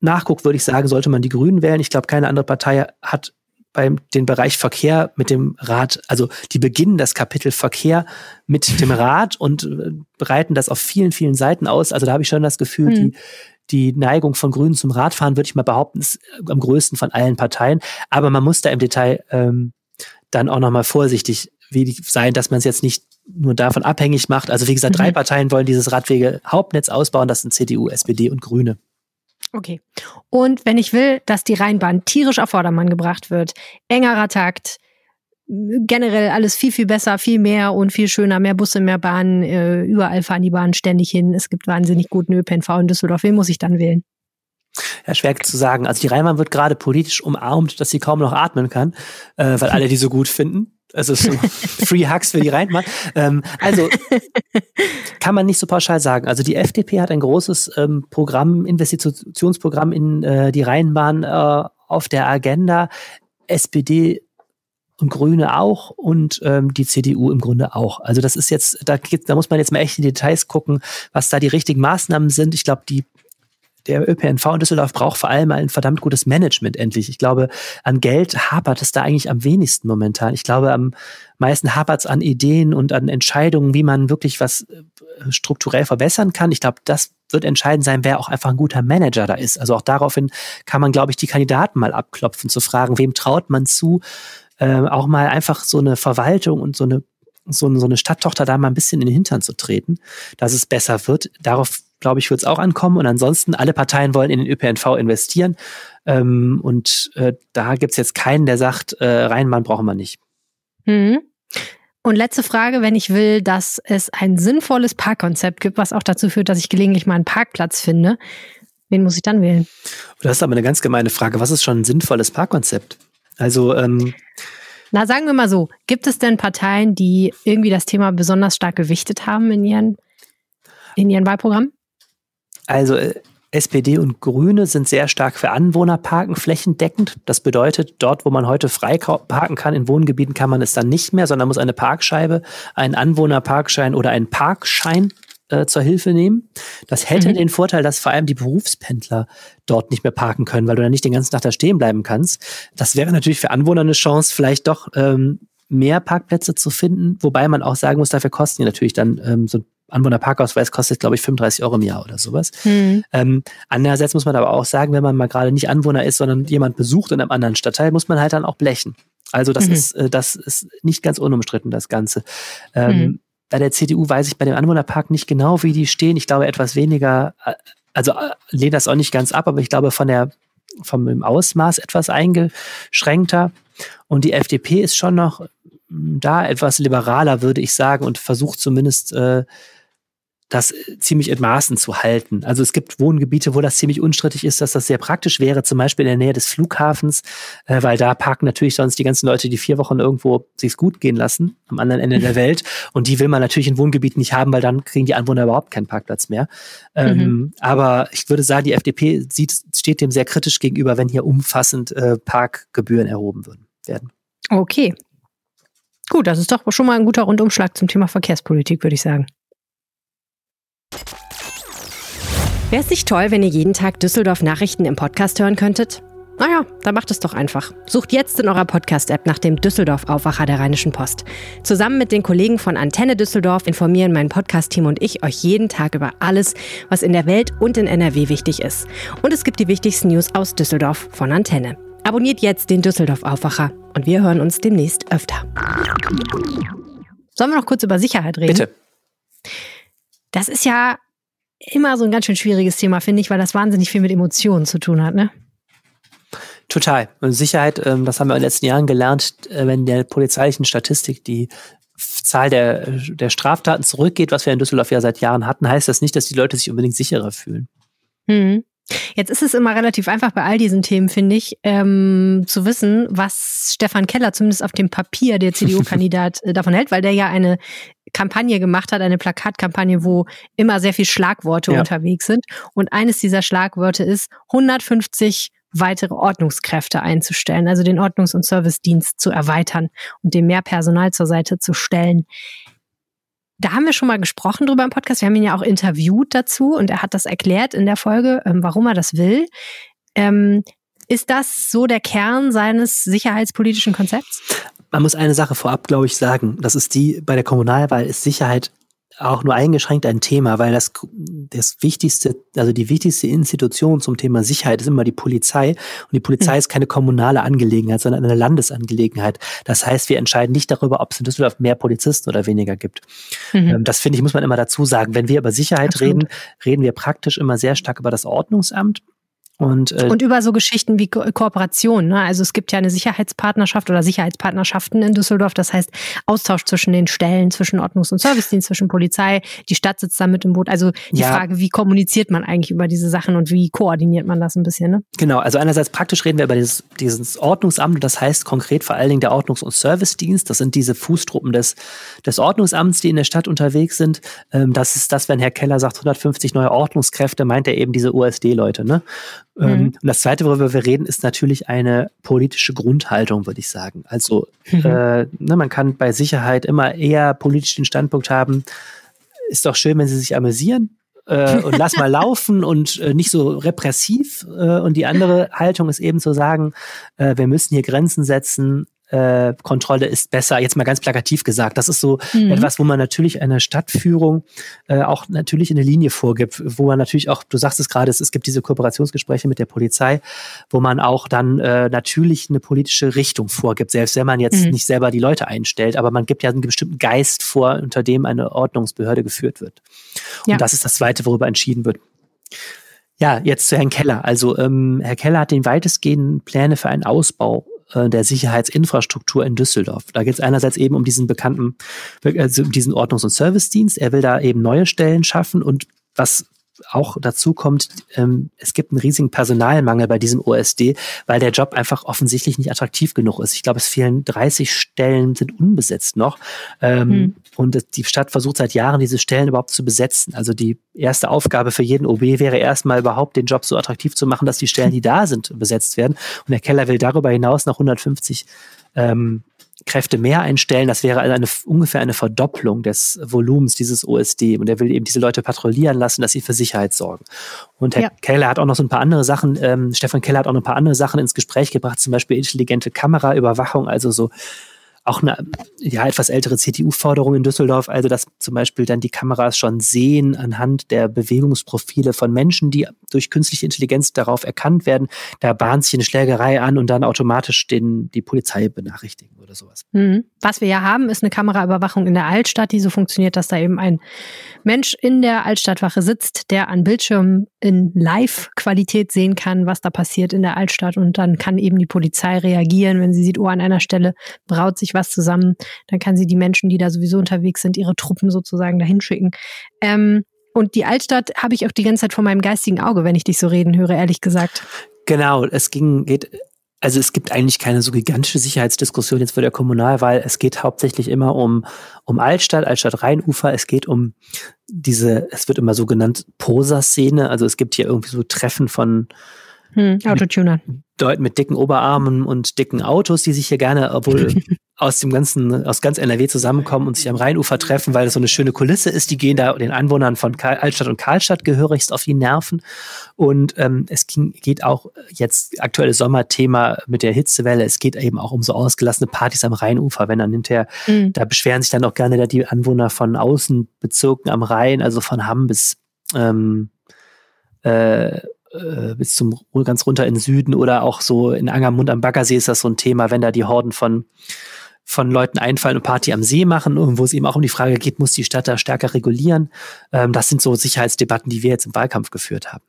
Speaker 2: nachguckt, würde ich sagen, sollte man die Grünen wählen. Ich glaube, keine andere Partei hat beim den Bereich Verkehr mit dem Rad, also die beginnen das Kapitel Verkehr mit dem Rad und äh, breiten das auf vielen, vielen Seiten aus. Also da habe ich schon das Gefühl, mhm. die die Neigung von Grünen zum Radfahren, würde ich mal behaupten, ist am größten von allen Parteien. Aber man muss da im Detail ähm, dann auch nochmal vorsichtig sein, dass man es jetzt nicht nur davon abhängig macht. Also wie gesagt, mhm. drei Parteien wollen dieses Radwege-Hauptnetz ausbauen. Das sind CDU, SPD und Grüne.
Speaker 3: Okay. Und wenn ich will, dass die Rheinbahn tierisch auf Vordermann gebracht wird, engerer Takt, generell alles viel, viel besser, viel mehr und viel schöner, mehr Busse, mehr Bahnen, äh, überall fahren die Bahnen ständig hin. Es gibt wahnsinnig guten ÖPNV in Düsseldorf. Wen muss ich dann wählen?
Speaker 2: Ja, schwer zu sagen. Also die Rheinbahn wird gerade politisch umarmt, dass sie kaum noch atmen kann, äh, weil alle die so gut finden. Also so Free Hugs für die Rheinbahn. Ähm, also kann man nicht so pauschal sagen. Also die FDP hat ein großes ähm, Programm, Investitionsprogramm in äh, die Rheinbahn äh, auf der Agenda. SPD und Grüne auch und ähm, die CDU im Grunde auch. Also das ist jetzt, da, da muss man jetzt mal echt in die Details gucken, was da die richtigen Maßnahmen sind. Ich glaube, die der ÖPNV in Düsseldorf braucht vor allem ein verdammt gutes Management endlich. Ich glaube, an Geld hapert es da eigentlich am wenigsten momentan. Ich glaube, am meisten hapert es an Ideen und an Entscheidungen, wie man wirklich was äh, strukturell verbessern kann. Ich glaube, das wird entscheidend sein, wer auch einfach ein guter Manager da ist. Also auch daraufhin kann man, glaube ich, die Kandidaten mal abklopfen, zu fragen, wem traut man zu, äh, auch mal einfach so eine Verwaltung und so eine so, eine Stadttochter da mal ein bisschen in den Hintern zu treten, dass es besser wird. Darauf glaube ich, wird es auch ankommen. Und ansonsten, alle Parteien wollen in den ÖPNV investieren. Ähm, und äh, da gibt es jetzt keinen, der sagt, äh, Rheinbahn brauchen wir nicht.
Speaker 3: Mhm. Und letzte Frage, wenn ich will, dass es ein sinnvolles Parkkonzept gibt, was auch dazu führt, dass ich gelegentlich mal einen Parkplatz finde, wen muss ich dann wählen?
Speaker 2: Das ist aber eine ganz gemeine Frage. Was ist schon ein sinnvolles Parkkonzept? Also, ähm,
Speaker 3: na, sagen wir mal so, gibt es denn Parteien, die irgendwie das Thema besonders stark gewichtet haben in ihren, in ihren Wahlprogrammen?
Speaker 2: Also äh, SPD und Grüne sind sehr stark für Anwohnerparken flächendeckend. Das bedeutet, dort, wo man heute frei parken kann, in Wohngebieten kann man es dann nicht mehr, sondern muss eine Parkscheibe, einen Anwohnerparkschein oder einen Parkschein äh, zur Hilfe nehmen. Das hätte mhm. den Vorteil, dass vor allem die Berufspendler dort nicht mehr parken können, weil du dann nicht den ganzen Tag da stehen bleiben kannst. Das wäre natürlich für Anwohner eine Chance, vielleicht doch ähm, mehr Parkplätze zu finden, wobei man auch sagen muss, dafür kosten die natürlich dann ähm, so ein Anwohnerparkausweis kostet, glaube ich, 35 Euro im Jahr oder sowas. Mhm. Ähm, andererseits muss man aber auch sagen, wenn man mal gerade nicht Anwohner ist, sondern jemand besucht in einem anderen Stadtteil, muss man halt dann auch blechen. Also das mhm. ist, äh, das ist nicht ganz unumstritten, das Ganze. Ähm, mhm. Bei der CDU weiß ich bei dem Anwohnerpark nicht genau, wie die stehen. Ich glaube etwas weniger, äh, also äh, lehne das auch nicht ganz ab, aber ich glaube von der, vom Ausmaß etwas eingeschränkter. Und die FDP ist schon noch hm, da etwas liberaler, würde ich sagen, und versucht zumindest äh, das ziemlich in Maßen zu halten. Also es gibt Wohngebiete, wo das ziemlich unstrittig ist, dass das sehr praktisch wäre, zum Beispiel in der Nähe des Flughafens, äh, weil da parken natürlich sonst die ganzen Leute, die vier Wochen irgendwo sich's gut gehen lassen, am anderen Ende der Welt. Und die will man natürlich in Wohngebieten nicht haben, weil dann kriegen die Anwohner überhaupt keinen Parkplatz mehr. Ähm, mhm. Aber ich würde sagen, die FDP sieht, steht dem sehr kritisch gegenüber, wenn hier umfassend äh, Parkgebühren erhoben würden, werden.
Speaker 3: Okay. Gut, das ist doch schon mal ein guter Rundumschlag zum Thema Verkehrspolitik, würde ich sagen. Wäre es nicht toll, wenn ihr jeden Tag Düsseldorf Nachrichten im Podcast hören könntet? Naja, dann macht es doch einfach. Sucht jetzt in eurer Podcast-App nach dem Düsseldorf-Aufwacher der Rheinischen Post. Zusammen mit den Kollegen von Antenne Düsseldorf informieren mein Podcast-Team und ich euch jeden Tag über alles, was in der Welt und in NRW wichtig ist. Und es gibt die wichtigsten News aus Düsseldorf von Antenne. Abonniert jetzt den Düsseldorf-Aufwacher und wir hören uns demnächst öfter. Sollen wir noch kurz über Sicherheit reden?
Speaker 2: Bitte.
Speaker 3: Das ist ja immer so ein ganz schön schwieriges Thema, finde ich, weil das wahnsinnig viel mit Emotionen zu tun hat, ne?
Speaker 2: Total. Und Sicherheit, ähm, das haben wir in den letzten Jahren gelernt, äh, wenn der polizeilichen Statistik die Zahl der, der Straftaten zurückgeht, was wir in Düsseldorf ja seit Jahren hatten, heißt das nicht, dass die Leute sich unbedingt sicherer fühlen.
Speaker 3: Mhm. Jetzt ist es immer relativ einfach bei all diesen Themen, finde ich, ähm, zu wissen, was Stefan Keller zumindest auf dem Papier, der CDU-Kandidat, äh, davon hält, weil der ja eine Kampagne gemacht hat, eine Plakatkampagne, wo immer sehr viel Schlagworte ja. unterwegs sind. Und eines dieser Schlagworte ist 150 weitere Ordnungskräfte einzustellen, also den Ordnungs- und Servicedienst zu erweitern und dem mehr Personal zur Seite zu stellen. Da haben wir schon mal gesprochen drüber im Podcast. Wir haben ihn ja auch interviewt dazu und er hat das erklärt in der Folge, ähm, warum er das will. Ähm, ist das so der Kern seines sicherheitspolitischen Konzepts?
Speaker 2: Man muss eine Sache vorab, glaube ich, sagen. Das ist die, bei der Kommunalwahl ist Sicherheit auch nur eingeschränkt ein Thema, weil das, das wichtigste, also die wichtigste Institution zum Thema Sicherheit ist immer die Polizei. Und die Polizei mhm. ist keine kommunale Angelegenheit, sondern eine Landesangelegenheit. Das heißt, wir entscheiden nicht darüber, ob es in Düsseldorf mehr Polizisten oder weniger gibt. Mhm. Das finde ich, muss man immer dazu sagen. Wenn wir über Sicherheit Absolut. reden, reden wir praktisch immer sehr stark über das Ordnungsamt.
Speaker 3: Und, äh, und über so Geschichten wie Ko Kooperation. Ne? Also es gibt ja eine Sicherheitspartnerschaft oder Sicherheitspartnerschaften in Düsseldorf. Das heißt Austausch zwischen den Stellen, zwischen Ordnungs- und Servicedienst, zwischen Polizei. Die Stadt sitzt da mit im Boot. Also die ja. Frage, wie kommuniziert man eigentlich über diese Sachen und wie koordiniert man das ein bisschen? Ne?
Speaker 2: Genau, also einerseits praktisch reden wir über dieses, dieses Ordnungsamt. Das heißt konkret vor allen Dingen der Ordnungs- und Servicedienst. Das sind diese Fußtruppen des, des Ordnungsamts, die in der Stadt unterwegs sind. Ähm, das ist das, wenn Herr Keller sagt 150 neue Ordnungskräfte, meint er eben diese USD-Leute. Ne? Ähm, mhm. und das Zweite, worüber wir reden, ist natürlich eine politische Grundhaltung, würde ich sagen. Also mhm. äh, ne, man kann bei Sicherheit immer eher politischen Standpunkt haben. Ist doch schön, wenn sie sich amüsieren. Äh, und lass mal laufen und äh, nicht so repressiv. Äh, und die andere Haltung ist eben zu sagen, äh, wir müssen hier Grenzen setzen, äh, Kontrolle ist besser, jetzt mal ganz plakativ gesagt. Das ist so mhm. etwas, wo man natürlich eine Stadtführung äh, auch natürlich eine Linie vorgibt, wo man natürlich auch, du sagst es gerade, es, es gibt diese Kooperationsgespräche mit der Polizei, wo man auch dann äh, natürlich eine politische Richtung vorgibt, selbst wenn man jetzt mhm. nicht selber die Leute einstellt, aber man gibt ja einen bestimmten Geist vor, unter dem eine Ordnungsbehörde geführt wird. Und ja. das ist das Zweite, worüber entschieden wird. Ja, jetzt zu Herrn Keller. Also ähm, Herr Keller hat den weitestgehenden Pläne für einen Ausbau äh, der Sicherheitsinfrastruktur in Düsseldorf. Da geht es einerseits eben um diesen bekannten, also diesen Ordnungs- und Servicedienst. Er will da eben neue Stellen schaffen und was auch dazu kommt, ähm, es gibt einen riesigen Personalmangel bei diesem OSD, weil der Job einfach offensichtlich nicht attraktiv genug ist. Ich glaube, es fehlen 30 Stellen, sind unbesetzt noch. Ähm, hm. Und die Stadt versucht seit Jahren, diese Stellen überhaupt zu besetzen. Also die erste Aufgabe für jeden OB wäre erstmal überhaupt den Job so attraktiv zu machen, dass die Stellen, die da sind, besetzt werden. Und der Keller will darüber hinaus noch 150 ähm, Kräfte mehr einstellen. Das wäre also eine, ungefähr eine Verdopplung des Volumens dieses OSD. Und er will eben diese Leute patrouillieren lassen, dass sie für Sicherheit sorgen. Und Herr ja. Keller hat auch noch so ein paar andere Sachen, ähm, Stefan Keller hat auch noch ein paar andere Sachen ins Gespräch gebracht, zum Beispiel intelligente Kameraüberwachung, also so auch eine ja, etwas ältere CTU-Forderung in Düsseldorf, also dass zum Beispiel dann die Kameras schon sehen anhand der Bewegungsprofile von Menschen, die durch künstliche Intelligenz darauf erkannt werden. Da bahnt sich eine Schlägerei an und dann automatisch den, die Polizei benachrichtigen oder sowas.
Speaker 3: Mhm. Was wir ja haben, ist eine Kameraüberwachung in der Altstadt, die so funktioniert, dass da eben ein Mensch in der Altstadtwache sitzt, der an Bildschirmen in Live-Qualität sehen kann, was da passiert in der Altstadt und dann kann eben die Polizei reagieren, wenn sie sieht, oh, an einer Stelle braut sich was zusammen, dann kann sie die Menschen, die da sowieso unterwegs sind, ihre Truppen sozusagen dahin schicken. Ähm, und die Altstadt habe ich auch die ganze Zeit vor meinem geistigen Auge, wenn ich dich so reden höre, ehrlich gesagt.
Speaker 2: Genau, es ging, geht, also es gibt eigentlich keine so gigantische Sicherheitsdiskussion jetzt vor der Kommunalwahl. Es geht hauptsächlich immer um, um Altstadt, Altstadt-Rheinufer. Es geht um diese, es wird immer so genannt, Poser-Szene. Also es gibt hier irgendwie so Treffen von
Speaker 3: hm, Autotuner.
Speaker 2: Leuten mit dicken Oberarmen und dicken Autos, die sich hier gerne, obwohl aus dem ganzen, aus ganz NRW zusammenkommen und sich am Rheinufer treffen, weil das so eine schöne Kulisse ist. Die gehen da den Anwohnern von Karl, Altstadt und Karlstadt gehörigst auf die Nerven. Und ähm, es ging, geht auch jetzt aktuelles Sommerthema mit der Hitzewelle. Es geht eben auch um so ausgelassene Partys am Rheinufer, wenn dann hinterher, mhm. da beschweren sich dann auch gerne die Anwohner von Außenbezirken am Rhein, also von Hamm bis ähm, äh, äh, bis zum ganz runter in den Süden oder auch so in Angermund am Baggersee ist das so ein Thema, wenn da die Horden von von Leuten einfallen und Party am See machen, wo es eben auch um die Frage geht, muss die Stadt da stärker regulieren? Ähm, das sind so Sicherheitsdebatten, die wir jetzt im Wahlkampf geführt haben.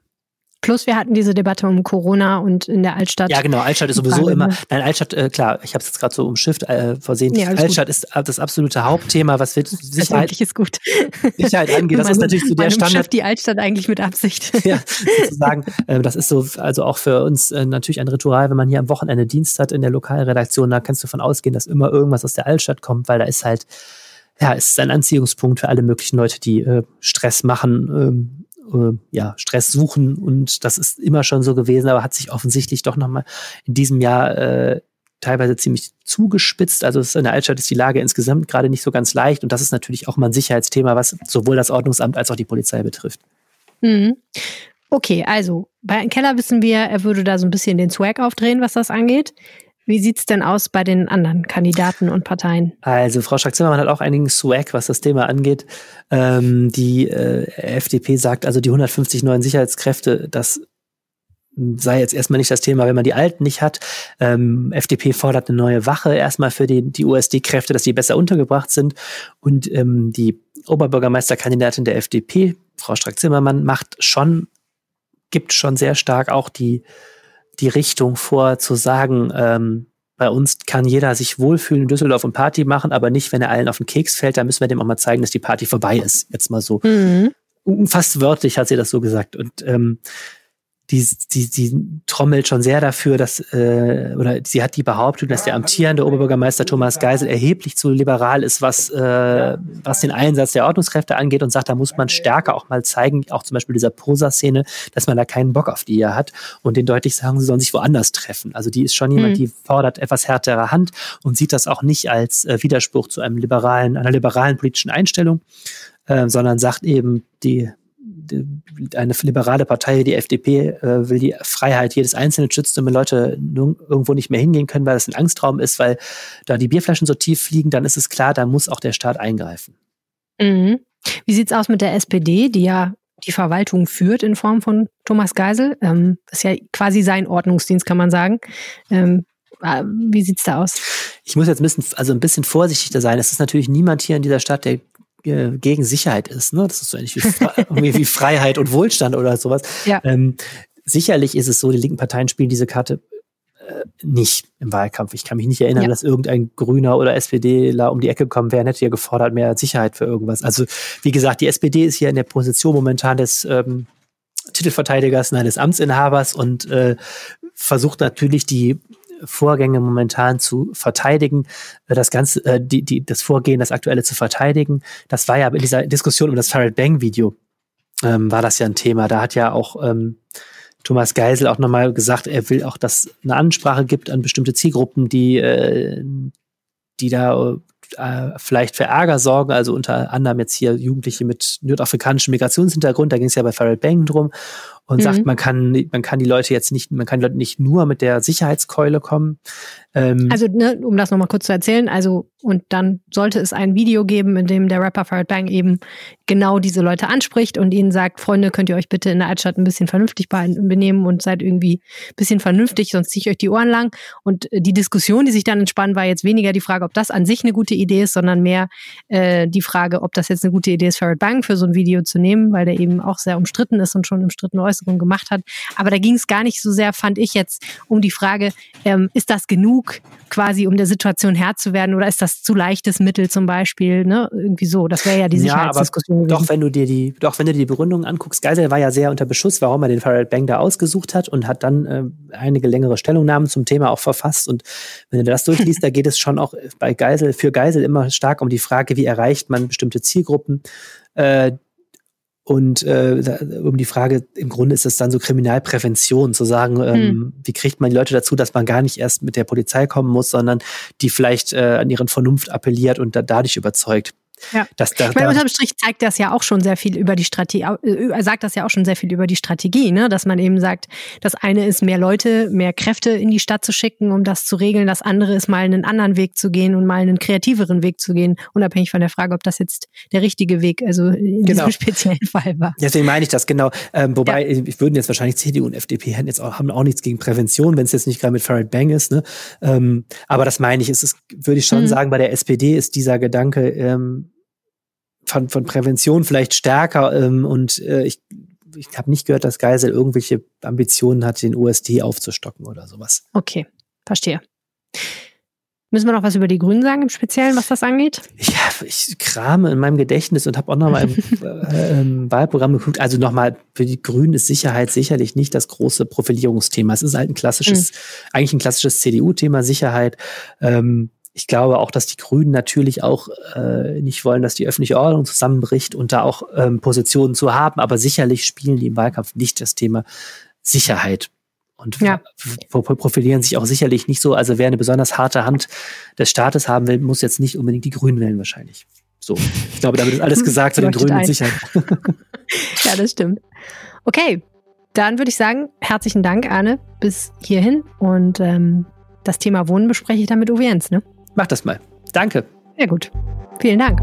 Speaker 3: Plus wir hatten diese Debatte um Corona und in der Altstadt.
Speaker 2: Ja, genau, Altstadt ist sowieso immer. Nein, Altstadt, äh, klar, ich habe es jetzt gerade so umschifft äh, versehen. Ja, Altstadt gut. ist das absolute Hauptthema, was wird
Speaker 3: Sicherheit, ist gut.
Speaker 2: Sicherheit angeht. Das man, ist natürlich so der Standard.
Speaker 3: Die Altstadt eigentlich mit Absicht.
Speaker 2: ja, sozusagen. Äh, das ist so, also auch für uns äh, natürlich ein Ritual, wenn man hier am Wochenende Dienst hat in der Lokalredaktion, da kannst du davon ausgehen, dass immer irgendwas aus der Altstadt kommt, weil da ist halt ja, es ist ein Anziehungspunkt für alle möglichen Leute, die äh, Stress machen, ähm, äh, ja, Stress suchen und das ist immer schon so gewesen, aber hat sich offensichtlich doch nochmal in diesem Jahr äh, teilweise ziemlich zugespitzt. Also in der Altstadt ist die Lage insgesamt gerade nicht so ganz leicht und das ist natürlich auch mal ein Sicherheitsthema, was sowohl das Ordnungsamt als auch die Polizei betrifft.
Speaker 3: Mhm. Okay, also bei Keller wissen wir, er würde da so ein bisschen den Swag aufdrehen, was das angeht. Wie sieht's denn aus bei den anderen Kandidaten und Parteien?
Speaker 2: Also Frau Strack-Zimmermann hat auch einigen Swag, was das Thema angeht. Ähm, die äh, FDP sagt also, die 150 neuen Sicherheitskräfte, das sei jetzt erstmal nicht das Thema, wenn man die alten nicht hat. Ähm, FDP fordert eine neue Wache erstmal für die, die USD-Kräfte, dass die besser untergebracht sind. Und ähm, die Oberbürgermeisterkandidatin der FDP, Frau Strack-Zimmermann, macht schon, gibt schon sehr stark auch die die Richtung vor, zu sagen, ähm, bei uns kann jeder sich wohlfühlen in Düsseldorf und Party machen, aber nicht, wenn er allen auf den Keks fällt. Da müssen wir dem auch mal zeigen, dass die Party vorbei ist. Jetzt mal so. Mhm. Fast wörtlich hat sie das so gesagt. Und ähm, die, die, die trommelt schon sehr dafür, dass, äh, oder sie hat die Behauptung, dass der amtierende Oberbürgermeister Thomas Geisel erheblich zu liberal ist, was, äh, was den Einsatz der Ordnungskräfte angeht und sagt, da muss man stärker auch mal zeigen, auch zum Beispiel dieser Prosa-Szene, dass man da keinen Bock auf die hier hat und den deutlich sagen, sie sollen sich woanders treffen. Also die ist schon jemand, mhm. die fordert etwas härtere Hand und sieht das auch nicht als äh, Widerspruch zu einem liberalen, einer liberalen politischen Einstellung, äh, sondern sagt eben, die eine liberale Partei, die FDP, äh, will die Freiheit jedes Einzelnen schützen und wenn Leute irgendwo nicht mehr hingehen können, weil das ein Angstraum ist, weil da die Bierflaschen so tief fliegen, dann ist es klar, da muss auch der Staat eingreifen.
Speaker 3: Mhm. Wie sieht's aus mit der SPD, die ja die Verwaltung führt in Form von Thomas Geisel? Ähm, das ist ja quasi sein Ordnungsdienst, kann man sagen. Ähm, äh, wie sieht's da aus?
Speaker 2: Ich muss jetzt ein bisschen, also ein bisschen vorsichtiger sein. Es ist natürlich niemand hier in dieser Stadt, der äh, gegen Sicherheit ist. Ne? Das ist so ähnlich wie, wie Freiheit und Wohlstand oder sowas. Ja. Ähm, sicherlich ist es so, die linken Parteien spielen diese Karte äh, nicht im Wahlkampf. Ich kann mich nicht erinnern, ja. dass irgendein Grüner oder SPDler um die Ecke gekommen wäre, hätte ja gefordert mehr Sicherheit für irgendwas. Also wie gesagt, die SPD ist hier in der Position momentan des ähm, Titelverteidigers, nein, des Amtsinhabers und äh, versucht natürlich die Vorgänge momentan zu verteidigen, äh, das ganze, äh, die, die, das Vorgehen, das aktuelle zu verteidigen. Das war ja in dieser Diskussion um das Farid Bang Video, ähm, war das ja ein Thema. Da hat ja auch ähm, Thomas Geisel auch nochmal gesagt, er will auch, dass eine Ansprache gibt an bestimmte Zielgruppen, die äh, die da äh, vielleicht für Ärger sorgen, also unter anderem jetzt hier Jugendliche mit nordafrikanischem Migrationshintergrund, da ging es ja bei Farrell Bang drum und mhm. sagt, man kann, man kann die Leute jetzt nicht, man kann die Leute nicht nur mit der Sicherheitskeule kommen.
Speaker 3: Ähm also, ne, um das nochmal kurz zu erzählen, also, und dann sollte es ein Video geben, in dem der Rapper Farrell Bang eben genau diese Leute anspricht und ihnen sagt, Freunde, könnt ihr euch bitte in der Altstadt ein bisschen vernünftig benehmen und seid irgendwie ein bisschen vernünftig, sonst ziehe ich euch die Ohren lang. Und die Diskussion, die sich dann entspannt, war jetzt weniger die Frage, ob das an sich eine gute Idee ist, sondern mehr äh, die Frage, ob das jetzt eine gute Idee ist, Farrell Bang für so ein Video zu nehmen, weil der eben auch sehr umstritten ist und schon umstritten äußert Äußerungen gemacht hat. Aber da ging es gar nicht so sehr, fand ich jetzt, um die Frage, ähm, ist das genug quasi, um der Situation Herr zu werden oder ist das zu leichtes Mittel zum Beispiel? Ne? Irgendwie so. Das wäre ja die Sicherheitsdiskussion.
Speaker 2: Ja, doch, wenn du dir die, doch, wenn du dir die Begründung anguckst, Geisel war ja sehr unter Beschuss, warum er den Farrell Bang da ausgesucht hat und hat dann äh, einige längere Stellungnahmen zum Thema auch verfasst. Und wenn du das durchliest, da geht es schon auch bei Geisel, für Geisel immer stark um die Frage, wie erreicht man bestimmte Zielgruppen. Äh, und äh, um die Frage, im Grunde ist es dann so Kriminalprävention, zu sagen, ähm, hm. wie kriegt man die Leute dazu, dass man gar nicht erst mit der Polizei kommen muss, sondern die vielleicht äh, an ihren Vernunft appelliert und da, dadurch überzeugt.
Speaker 3: Ja. Das, da, ich meine, unterm Strich zeigt das ja auch schon sehr viel über die Strategie, äh, sagt das ja auch schon sehr viel über die Strategie, ne? dass man eben sagt, das eine ist mehr Leute, mehr Kräfte in die Stadt zu schicken, um das zu regeln. Das andere ist mal einen anderen Weg zu gehen und mal einen kreativeren Weg zu gehen, unabhängig von der Frage, ob das jetzt der richtige Weg, also in genau. diesem speziellen Fall war.
Speaker 2: Deswegen meine ich das genau. Ähm, wobei, ja. ich würden jetzt wahrscheinlich CDU und FDP hätten jetzt auch, haben auch nichts gegen Prävention, wenn es jetzt nicht gerade mit Farrell Bang ist. Ne? Ähm, aber das meine ich, es ist, würde ich schon mhm. sagen, bei der SPD ist dieser Gedanke, ähm, von, von Prävention vielleicht stärker ähm, und äh, ich, ich habe nicht gehört, dass Geisel irgendwelche Ambitionen hat, den USD aufzustocken oder sowas.
Speaker 3: Okay, verstehe. Müssen wir noch was über die Grünen sagen im Speziellen, was das angeht?
Speaker 2: Ja, ich krame in meinem Gedächtnis und habe auch nochmal im äh, ähm, Wahlprogramm geguckt. Also nochmal, für die Grünen ist Sicherheit sicherlich nicht das große Profilierungsthema. Es ist halt ein klassisches, mhm. eigentlich ein klassisches CDU-Thema, Sicherheit. Ähm, ich glaube auch, dass die Grünen natürlich auch äh, nicht wollen, dass die öffentliche Ordnung zusammenbricht und da auch ähm, Positionen zu haben. Aber sicherlich spielen die im Wahlkampf nicht das Thema Sicherheit und ja. profilieren sich auch sicherlich nicht so. Also wer eine besonders harte Hand des Staates haben will, muss jetzt nicht unbedingt die Grünen wählen wahrscheinlich. So, ich glaube, damit ist alles gesagt zu den Grünen mit Sicherheit.
Speaker 3: ja, das stimmt. Okay, dann würde ich sagen, herzlichen Dank, Arne, bis hierhin. Und ähm, das Thema Wohnen bespreche ich dann mit Uwe Jens, ne?
Speaker 2: Mach das mal. Danke.
Speaker 3: Sehr gut. Vielen Dank.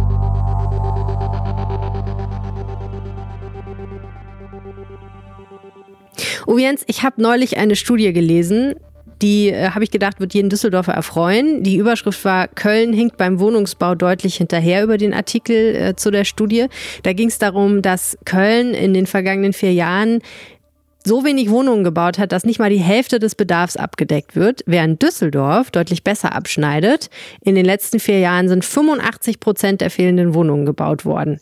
Speaker 3: Oh Jens, ich habe neulich eine Studie gelesen, die, äh, habe ich gedacht, wird jeden Düsseldorfer erfreuen. Die Überschrift war, Köln hinkt beim Wohnungsbau deutlich hinterher über den Artikel äh, zu der Studie. Da ging es darum, dass Köln in den vergangenen vier Jahren so wenig Wohnungen gebaut hat, dass nicht mal die Hälfte des Bedarfs abgedeckt wird, während Düsseldorf deutlich besser abschneidet. In den letzten vier Jahren sind 85 Prozent der fehlenden Wohnungen gebaut worden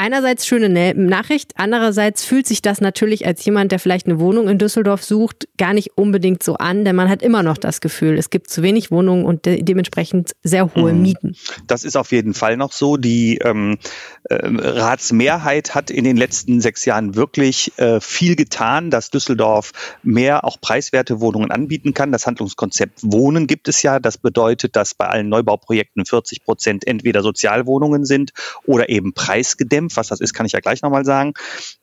Speaker 3: einerseits schöne Nachricht, andererseits fühlt sich das natürlich als jemand, der vielleicht eine Wohnung in Düsseldorf sucht, gar nicht unbedingt so an, denn man hat immer noch das Gefühl, es gibt zu wenig Wohnungen und de dementsprechend sehr hohe mhm. Mieten.
Speaker 5: Das ist auf jeden Fall noch so. Die ähm, äh, Ratsmehrheit hat in den letzten sechs Jahren wirklich äh, viel getan, dass Düsseldorf mehr auch preiswerte Wohnungen anbieten kann. Das Handlungskonzept Wohnen gibt es ja. Das bedeutet, dass bei allen Neubauprojekten 40 Prozent entweder Sozialwohnungen sind oder eben preisgedämpft was das ist, kann ich ja gleich nochmal sagen.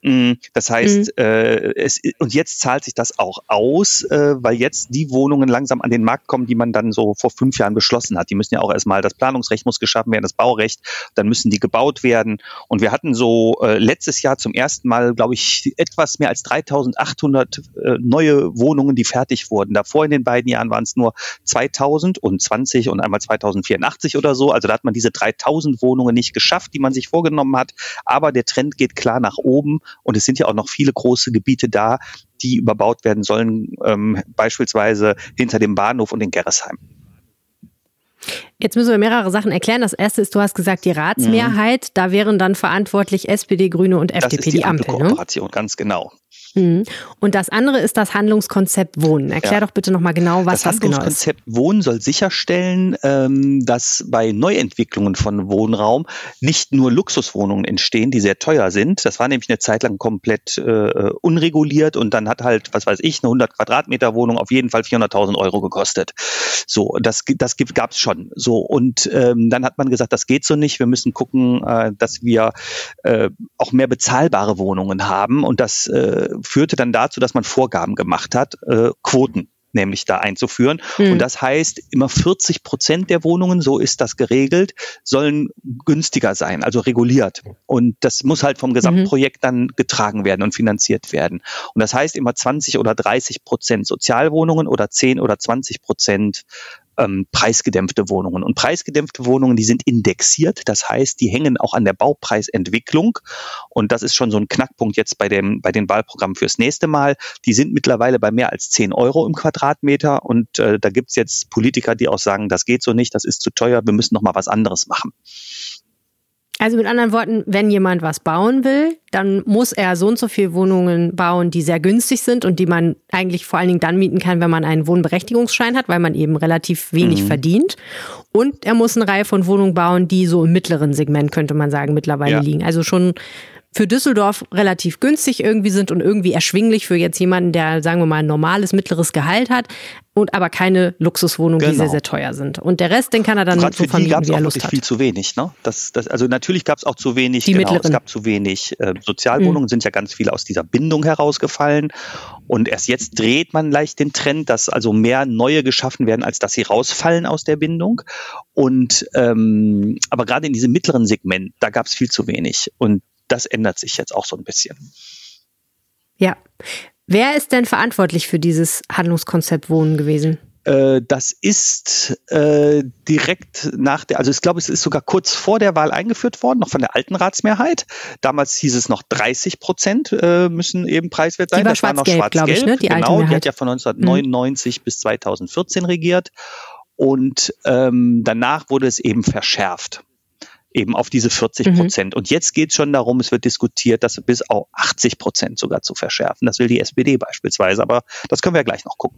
Speaker 5: Mm, das heißt, mhm. äh, es, und jetzt zahlt sich das auch aus, äh, weil jetzt die Wohnungen langsam an den Markt kommen, die man dann so vor fünf Jahren beschlossen hat. Die müssen ja auch erstmal, das Planungsrecht muss geschaffen werden, das Baurecht, dann müssen die gebaut werden. Und wir hatten so äh, letztes Jahr zum ersten Mal, glaube ich, etwas mehr als 3800 äh, neue Wohnungen, die fertig wurden. Davor in den beiden Jahren waren es nur 2020 und einmal 2084 oder so. Also da hat man diese 3000 Wohnungen nicht geschafft, die man sich vorgenommen hat. Aber der Trend geht klar nach oben und es sind ja auch noch viele große Gebiete da, die überbaut werden sollen, ähm, beispielsweise hinter dem Bahnhof und in Gerresheim.
Speaker 3: Jetzt müssen wir mehrere Sachen erklären. Das erste ist, du hast gesagt, die Ratsmehrheit, mhm. da wären dann verantwortlich SPD, Grüne und FDP,
Speaker 5: das ist die,
Speaker 3: die Ampel.
Speaker 5: Kooperation, ne? ganz genau.
Speaker 3: Mhm. Und das andere ist das Handlungskonzept Wohnen. Erklär ja. doch bitte nochmal genau, was das, das genau ist.
Speaker 5: Das Handlungskonzept Wohnen soll sicherstellen, ähm, dass bei Neuentwicklungen von Wohnraum nicht nur Luxuswohnungen entstehen, die sehr teuer sind. Das war nämlich eine Zeit lang komplett äh, unreguliert und dann hat halt, was weiß ich, eine 100 Quadratmeter Wohnung auf jeden Fall 400.000 Euro gekostet. So, das, das gab es schon. So und ähm, dann hat man gesagt, das geht so nicht. Wir müssen gucken, äh, dass wir äh, auch mehr bezahlbare Wohnungen haben und das äh, führte dann dazu, dass man Vorgaben gemacht hat, äh, Quoten nämlich da einzuführen. Mhm. Und das heißt, immer 40 Prozent der Wohnungen, so ist das geregelt, sollen günstiger sein, also reguliert. Und das muss halt vom Gesamtprojekt dann getragen werden und finanziert werden. Und das heißt immer 20 oder 30 Prozent Sozialwohnungen oder 10 oder 20 Prozent ähm, preisgedämpfte Wohnungen. Und preisgedämpfte Wohnungen, die sind indexiert, das heißt, die hängen auch an der Baupreisentwicklung. Und das ist schon so ein Knackpunkt jetzt bei, dem, bei den Wahlprogrammen fürs nächste Mal. Die sind mittlerweile bei mehr als 10 Euro im Quadratmeter. Und äh, da gibt's jetzt Politiker, die auch sagen, das geht so nicht, das ist zu teuer, wir müssen noch mal was anderes machen.
Speaker 3: Also mit anderen Worten, wenn jemand was bauen will, dann muss er so und so viele Wohnungen bauen, die sehr günstig sind und die man eigentlich vor allen Dingen dann mieten kann, wenn man einen Wohnberechtigungsschein hat, weil man eben relativ wenig mhm. verdient. Und er muss eine Reihe von Wohnungen bauen, die so im mittleren Segment, könnte man sagen, mittlerweile ja. liegen. Also schon für Düsseldorf relativ günstig irgendwie sind und irgendwie erschwinglich für jetzt jemanden, der, sagen wir mal, ein normales, mittleres Gehalt hat und aber keine Luxuswohnungen, genau. die sehr, genau. sehr teuer sind. Und der Rest, den kann er dann
Speaker 5: Gerade so für die gab es auch wirklich hat. viel zu wenig. Ne? Das, das, also natürlich gab es auch zu wenig,
Speaker 3: die genau,
Speaker 5: es gab zu wenig äh, Sozialwohnungen, mhm. sind ja ganz viele aus dieser Bindung herausgefallen. Und erst jetzt dreht man leicht den Trend, dass also mehr neue geschaffen werden, als dass sie rausfallen aus der Bindung. Und ähm, aber gerade in diesem mittleren Segment, da gab es viel zu wenig. Und das ändert sich jetzt auch so ein bisschen.
Speaker 3: Ja. Wer ist denn verantwortlich für dieses Handlungskonzept Wohnen gewesen?
Speaker 5: Äh, das ist äh, direkt nach der, also ich glaube, es ist sogar kurz vor der Wahl eingeführt worden, noch von der alten Ratsmehrheit. Damals hieß es noch 30 Prozent äh, müssen eben preiswert sein.
Speaker 3: Die war das war noch schwarz-gelb,
Speaker 5: ne? die genau, die hat ja von 1999 mhm. bis 2014 regiert. Und ähm, danach wurde es eben verschärft eben auf diese 40 Prozent. Mhm. Und jetzt geht es schon darum, es wird diskutiert, das bis auf 80 Prozent sogar zu verschärfen. Das will die SPD beispielsweise, aber das können wir ja gleich noch gucken.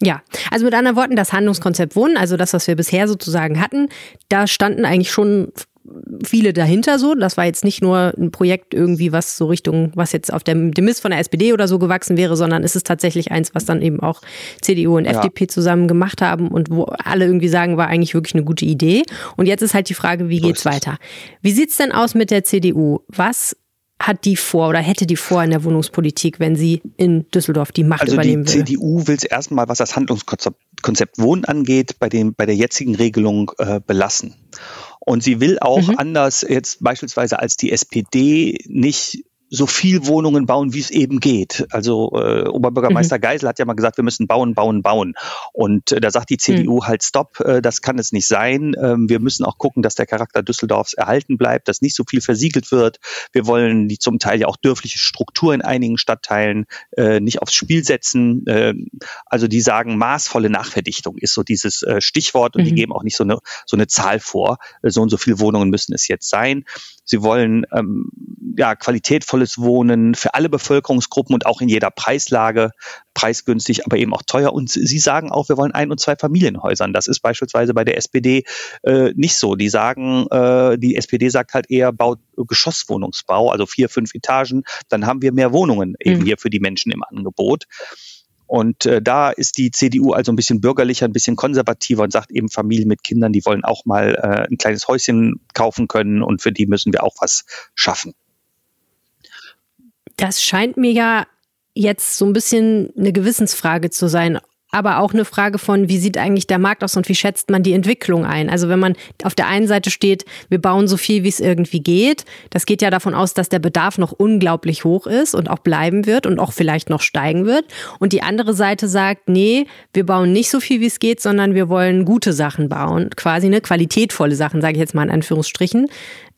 Speaker 3: Ja, also mit anderen Worten, das Handlungskonzept Wohnen, also das, was wir bisher sozusagen hatten, da standen eigentlich schon viele dahinter so. Das war jetzt nicht nur ein Projekt irgendwie, was so Richtung, was jetzt auf dem, dem Mist von der SPD oder so gewachsen wäre, sondern es ist tatsächlich eins, was dann eben auch CDU und ja. FDP zusammen gemacht haben und wo alle irgendwie sagen, war eigentlich wirklich eine gute Idee. Und jetzt ist halt die Frage, wie so geht's weiter? Wie sieht's denn aus mit der CDU? Was hat die vor oder hätte die vor in der Wohnungspolitik, wenn sie in Düsseldorf die Macht
Speaker 5: also
Speaker 3: übernehmen
Speaker 5: will? Die CDU will es erstmal, was das Handlungskonzept Wohnen angeht, bei, dem, bei der jetzigen Regelung äh, belassen. Und sie will auch mhm. anders jetzt beispielsweise als die SPD nicht so viel Wohnungen bauen, wie es eben geht. Also äh, Oberbürgermeister mhm. Geisel hat ja mal gesagt, wir müssen bauen, bauen, bauen. Und äh, da sagt die CDU mhm. halt, stopp, äh, das kann es nicht sein. Ähm, wir müssen auch gucken, dass der Charakter Düsseldorfs erhalten bleibt, dass nicht so viel versiegelt wird. Wir wollen die zum Teil ja auch dörfliche Struktur in einigen Stadtteilen äh, nicht aufs Spiel setzen. Äh, also die sagen, maßvolle Nachverdichtung ist so dieses äh, Stichwort und mhm. die geben auch nicht so eine, so eine Zahl vor. Äh, so und so viele Wohnungen müssen es jetzt sein. Sie wollen ähm, ja qualitätvolles Wohnen für alle Bevölkerungsgruppen und auch in jeder Preislage, preisgünstig, aber eben auch teuer. Und Sie sagen auch, wir wollen ein- und zwei Familienhäusern. Das ist beispielsweise bei der SPD äh, nicht so. Die sagen, äh, die SPD sagt halt eher, baut Geschosswohnungsbau, also vier, fünf Etagen, dann haben wir mehr Wohnungen eben mhm. hier für die Menschen im Angebot. Und äh, da ist die CDU also ein bisschen bürgerlicher, ein bisschen konservativer und sagt eben Familien mit Kindern, die wollen auch mal äh, ein kleines Häuschen kaufen können und für die müssen wir auch was schaffen.
Speaker 3: Das scheint mir ja jetzt so ein bisschen eine Gewissensfrage zu sein, aber auch eine Frage von, wie sieht eigentlich der Markt aus und wie schätzt man die Entwicklung ein? Also wenn man auf der einen Seite steht, wir bauen so viel, wie es irgendwie geht, das geht ja davon aus, dass der Bedarf noch unglaublich hoch ist und auch bleiben wird und auch vielleicht noch steigen wird. Und die andere Seite sagt, nee, wir bauen nicht so viel, wie es geht, sondern wir wollen gute Sachen bauen, quasi eine qualitätvolle Sachen, sage ich jetzt mal in Anführungsstrichen.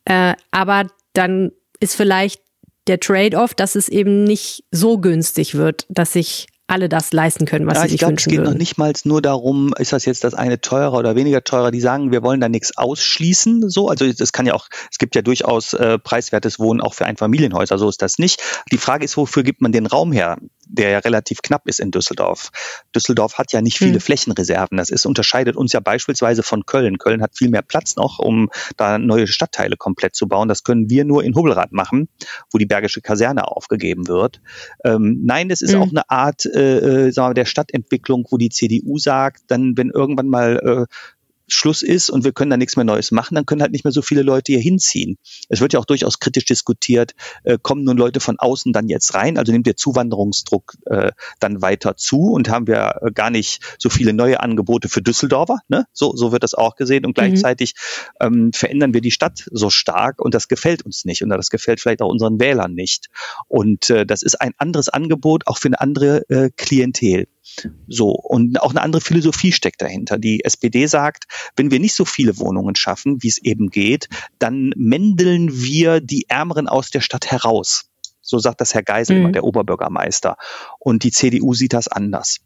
Speaker 3: Äh, aber dann ist vielleicht der Trade-off, dass es eben nicht so günstig wird, dass sich alle das leisten können, was ja, sie sich glaub, wünschen
Speaker 5: Es geht
Speaker 3: würden.
Speaker 5: noch nicht mal nur darum, ist das jetzt das eine teurer oder weniger teurer. Die sagen, wir wollen da nichts ausschließen. So, also das kann ja auch, es gibt ja durchaus äh, preiswertes Wohnen auch für Einfamilienhäuser. So ist das nicht. Die Frage ist, wofür gibt man den Raum her? Der ja relativ knapp ist in Düsseldorf. Düsseldorf hat ja nicht viele hm. Flächenreserven. Das ist, unterscheidet uns ja beispielsweise von Köln. Köln hat viel mehr Platz noch, um da neue Stadtteile komplett zu bauen. Das können wir nur in Hubbelrad machen, wo die Bergische Kaserne aufgegeben wird. Ähm, nein, es ist hm. auch eine Art äh, äh, sagen wir, der Stadtentwicklung, wo die CDU sagt, dann, wenn irgendwann mal äh, Schluss ist und wir können da nichts mehr Neues machen, dann können halt nicht mehr so viele Leute hier hinziehen. Es wird ja auch durchaus kritisch diskutiert, äh, kommen nun Leute von außen dann jetzt rein, also nimmt der Zuwanderungsdruck äh, dann weiter zu und haben wir äh, gar nicht so viele neue Angebote für Düsseldorfer, ne? so, so wird das auch gesehen und mhm. gleichzeitig ähm, verändern wir die Stadt so stark und das gefällt uns nicht und das gefällt vielleicht auch unseren Wählern nicht. Und äh, das ist ein anderes Angebot auch für eine andere äh, Klientel. So. Und auch eine andere Philosophie steckt dahinter. Die SPD sagt, wenn wir nicht so viele Wohnungen schaffen, wie es eben geht, dann mändeln wir die Ärmeren aus der Stadt heraus. So sagt das Herr Geisel, mhm. der Oberbürgermeister. Und die CDU sieht das anders.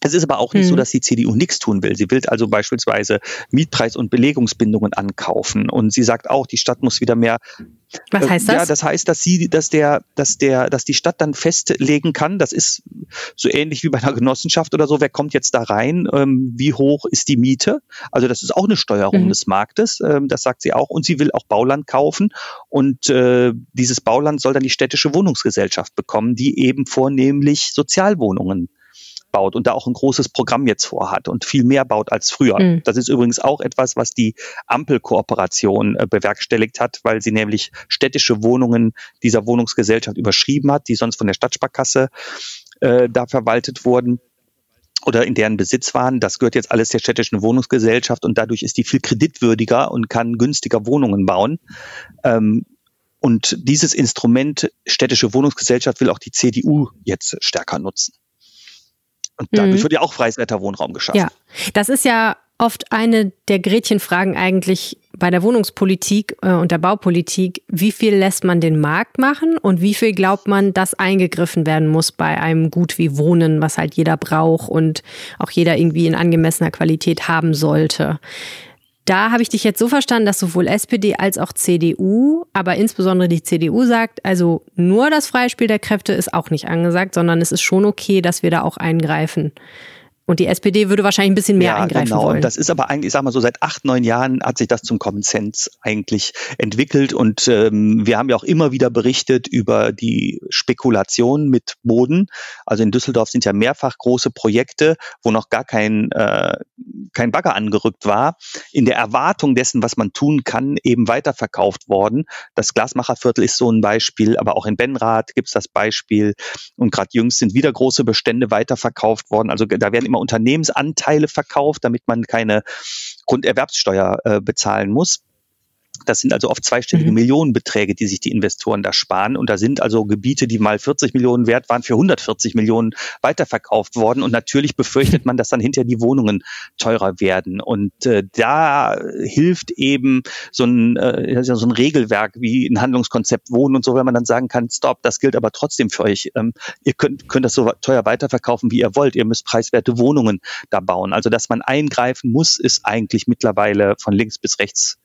Speaker 5: Es ist aber auch nicht hm. so, dass die CDU nichts tun will. Sie will also beispielsweise Mietpreis- und Belegungsbindungen ankaufen. Und sie sagt auch, die Stadt muss wieder mehr.
Speaker 3: Was äh, heißt das?
Speaker 5: Ja, das heißt, dass sie, dass der, dass der, dass die Stadt dann festlegen kann. Das ist so ähnlich wie bei einer Genossenschaft oder so. Wer kommt jetzt da rein? Ähm, wie hoch ist die Miete? Also das ist auch eine Steuerung mhm. des Marktes. Ähm, das sagt sie auch. Und sie will auch Bauland kaufen. Und äh, dieses Bauland soll dann die städtische Wohnungsgesellschaft bekommen, die eben vornehmlich Sozialwohnungen baut und da auch ein großes Programm jetzt vorhat und viel mehr baut als früher. Mhm. Das ist übrigens auch etwas, was die Ampelkooperation äh, bewerkstelligt hat, weil sie nämlich städtische Wohnungen dieser Wohnungsgesellschaft überschrieben hat, die sonst von der Stadtsparkasse äh, da verwaltet wurden oder in deren Besitz waren. Das gehört jetzt alles der städtischen Wohnungsgesellschaft und dadurch ist die viel kreditwürdiger und kann günstiger Wohnungen bauen. Ähm, und dieses Instrument städtische Wohnungsgesellschaft will auch die CDU jetzt stärker nutzen. Und dadurch mhm. wird ja auch preiswerter Wohnraum geschaffen.
Speaker 3: Ja, das ist ja oft eine der Gretchenfragen eigentlich bei der Wohnungspolitik äh, und der Baupolitik. Wie viel lässt man den Markt machen und wie viel glaubt man, dass eingegriffen werden muss bei einem Gut wie Wohnen, was halt jeder braucht und auch jeder irgendwie in angemessener Qualität haben sollte? Da habe ich dich jetzt so verstanden, dass sowohl SPD als auch CDU, aber insbesondere die CDU sagt, also nur das freie Spiel der Kräfte ist auch nicht angesagt, sondern es ist schon okay, dass wir da auch eingreifen. Und die SPD würde wahrscheinlich ein bisschen mehr ja, eingreifen genau. wollen.
Speaker 5: Und das ist aber eigentlich, ich sag mal so, seit acht, neun Jahren hat sich das zum Common Sense eigentlich entwickelt. Und ähm, wir haben ja auch immer wieder berichtet über die Spekulation mit Boden. Also in Düsseldorf sind ja mehrfach große Projekte, wo noch gar kein, äh, kein Bagger angerückt war, in der Erwartung dessen, was man tun kann, eben weiterverkauft worden. Das Glasmacherviertel ist so ein Beispiel, aber auch in Benrath gibt es das Beispiel. Und gerade jüngst sind wieder große Bestände weiterverkauft worden. Also da werden immer Unternehmensanteile verkauft, damit man keine Grunderwerbssteuer äh, bezahlen muss. Das sind also oft zweistellige mhm. Millionenbeträge, die sich die Investoren da sparen. Und da sind also Gebiete, die mal 40 Millionen wert waren, für 140 Millionen weiterverkauft worden. Und natürlich befürchtet man, dass dann hinterher die Wohnungen teurer werden. Und äh, da hilft eben so ein, äh, so ein Regelwerk wie ein Handlungskonzept Wohnen und so, wenn man dann sagen kann, stopp, das gilt aber trotzdem für euch. Ähm, ihr könnt, könnt das so teuer weiterverkaufen, wie ihr wollt. Ihr müsst preiswerte Wohnungen da bauen. Also, dass man eingreifen muss, ist eigentlich mittlerweile von links bis rechts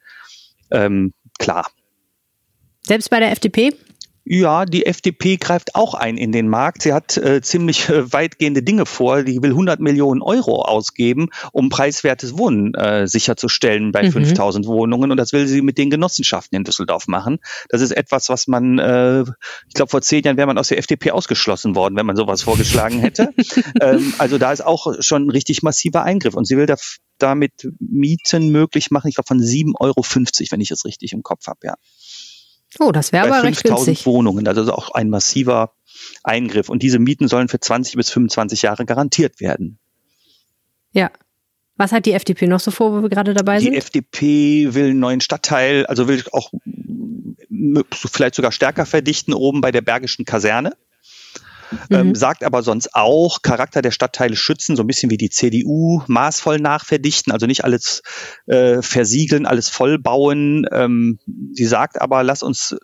Speaker 5: ähm, klar.
Speaker 3: Selbst bei der FDP?
Speaker 5: Ja, die FDP greift auch ein in den Markt. Sie hat äh, ziemlich äh, weitgehende Dinge vor. Die will 100 Millionen Euro ausgeben, um preiswertes Wohnen äh, sicherzustellen bei mhm. 5000 Wohnungen. Und das will sie mit den Genossenschaften in Düsseldorf machen. Das ist etwas, was man, äh, ich glaube, vor zehn Jahren wäre man aus der FDP ausgeschlossen worden, wenn man sowas vorgeschlagen hätte. ähm, also da ist auch schon ein richtig massiver Eingriff. Und sie will da damit Mieten möglich machen, ich glaube von 7,50 Euro, wenn ich es richtig im Kopf habe, ja.
Speaker 3: Oh, das wäre aber recht günstig.
Speaker 5: Wohnungen, also auch ein massiver Eingriff. Und diese Mieten sollen für 20 bis 25 Jahre garantiert werden.
Speaker 3: Ja. Was hat die FDP noch so vor, wo wir gerade dabei sind?
Speaker 5: Die FDP will einen neuen Stadtteil, also will auch vielleicht sogar stärker verdichten oben bei der Bergischen Kaserne. Ähm, mhm. sagt aber sonst auch, Charakter der Stadtteile schützen, so ein bisschen wie die CDU, maßvoll nachverdichten, also nicht alles äh, versiegeln, alles vollbauen. Ähm, sie sagt aber, lass uns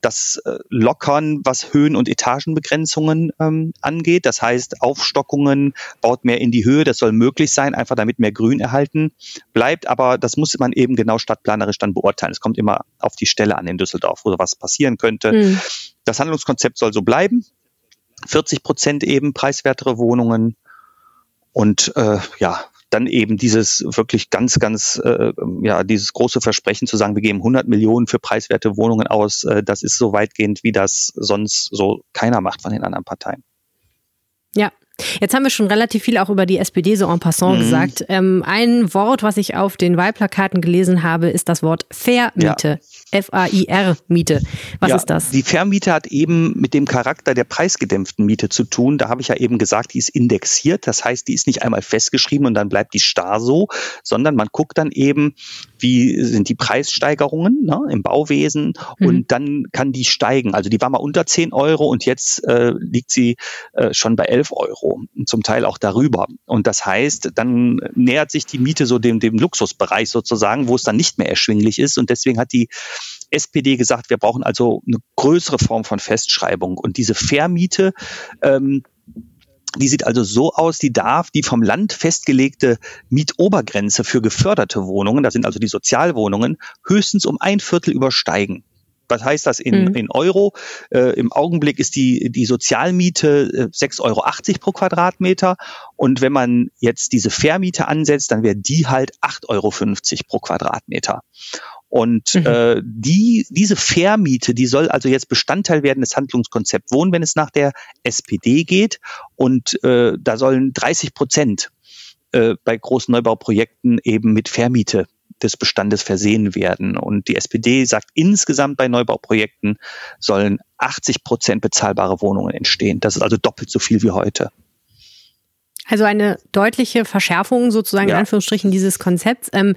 Speaker 5: das äh, lockern, was Höhen- und Etagenbegrenzungen ähm, angeht. Das heißt, Aufstockungen baut mehr in die Höhe. Das soll möglich sein, einfach damit mehr Grün erhalten bleibt. Aber das muss man eben genau stadtplanerisch dann beurteilen. Es kommt immer auf die Stelle an in Düsseldorf, wo was passieren könnte. Mhm. Das Handlungskonzept soll so bleiben. 40 Prozent eben preiswertere Wohnungen. Und äh, ja, dann eben dieses wirklich ganz, ganz, äh, ja, dieses große Versprechen zu sagen, wir geben 100 Millionen für preiswerte Wohnungen aus, äh, das ist so weitgehend, wie das sonst so keiner macht von den anderen Parteien.
Speaker 3: Ja, Jetzt haben wir schon relativ viel auch über die SPD so en passant mhm. gesagt. Ähm, ein Wort, was ich auf den Wahlplakaten gelesen habe, ist das Wort Vermiete. Ja. F-A-I-R-Miete. Was ja, ist das?
Speaker 5: Die Vermiete hat eben mit dem Charakter der preisgedämpften Miete zu tun. Da habe ich ja eben gesagt, die ist indexiert. Das heißt, die ist nicht einmal festgeschrieben und dann bleibt die starr so, sondern man guckt dann eben, wie sind die Preissteigerungen ne, im Bauwesen mhm. und dann kann die steigen. Also die war mal unter 10 Euro und jetzt äh, liegt sie äh, schon bei 11 Euro, zum Teil auch darüber. Und das heißt, dann nähert sich die Miete so dem, dem Luxusbereich sozusagen, wo es dann nicht mehr erschwinglich ist und deswegen hat die SPD gesagt, wir brauchen also eine größere Form von Festschreibung und diese Vermiete ähm, die sieht also so aus, die darf die vom Land festgelegte Mietobergrenze für geförderte Wohnungen, das sind also die Sozialwohnungen, höchstens um ein Viertel übersteigen. Was heißt das in, mhm. in Euro? Äh, Im Augenblick ist die, die Sozialmiete äh, 6,80 Euro pro Quadratmeter. Und wenn man jetzt diese Vermiete ansetzt, dann wäre die halt 8,50 Euro pro Quadratmeter. Und mhm. äh, die, diese Vermiete, die soll also jetzt Bestandteil werden des Handlungskonzepts Wohnen, wenn es nach der SPD geht. Und äh, da sollen 30 Prozent äh, bei großen Neubauprojekten eben mit Vermiete des Bestandes versehen werden. Und die SPD sagt, insgesamt bei Neubauprojekten sollen 80 Prozent bezahlbare Wohnungen entstehen. Das ist also doppelt so viel wie heute.
Speaker 3: Also eine deutliche Verschärfung sozusagen ja. in Anführungsstrichen dieses Konzepts. Ähm,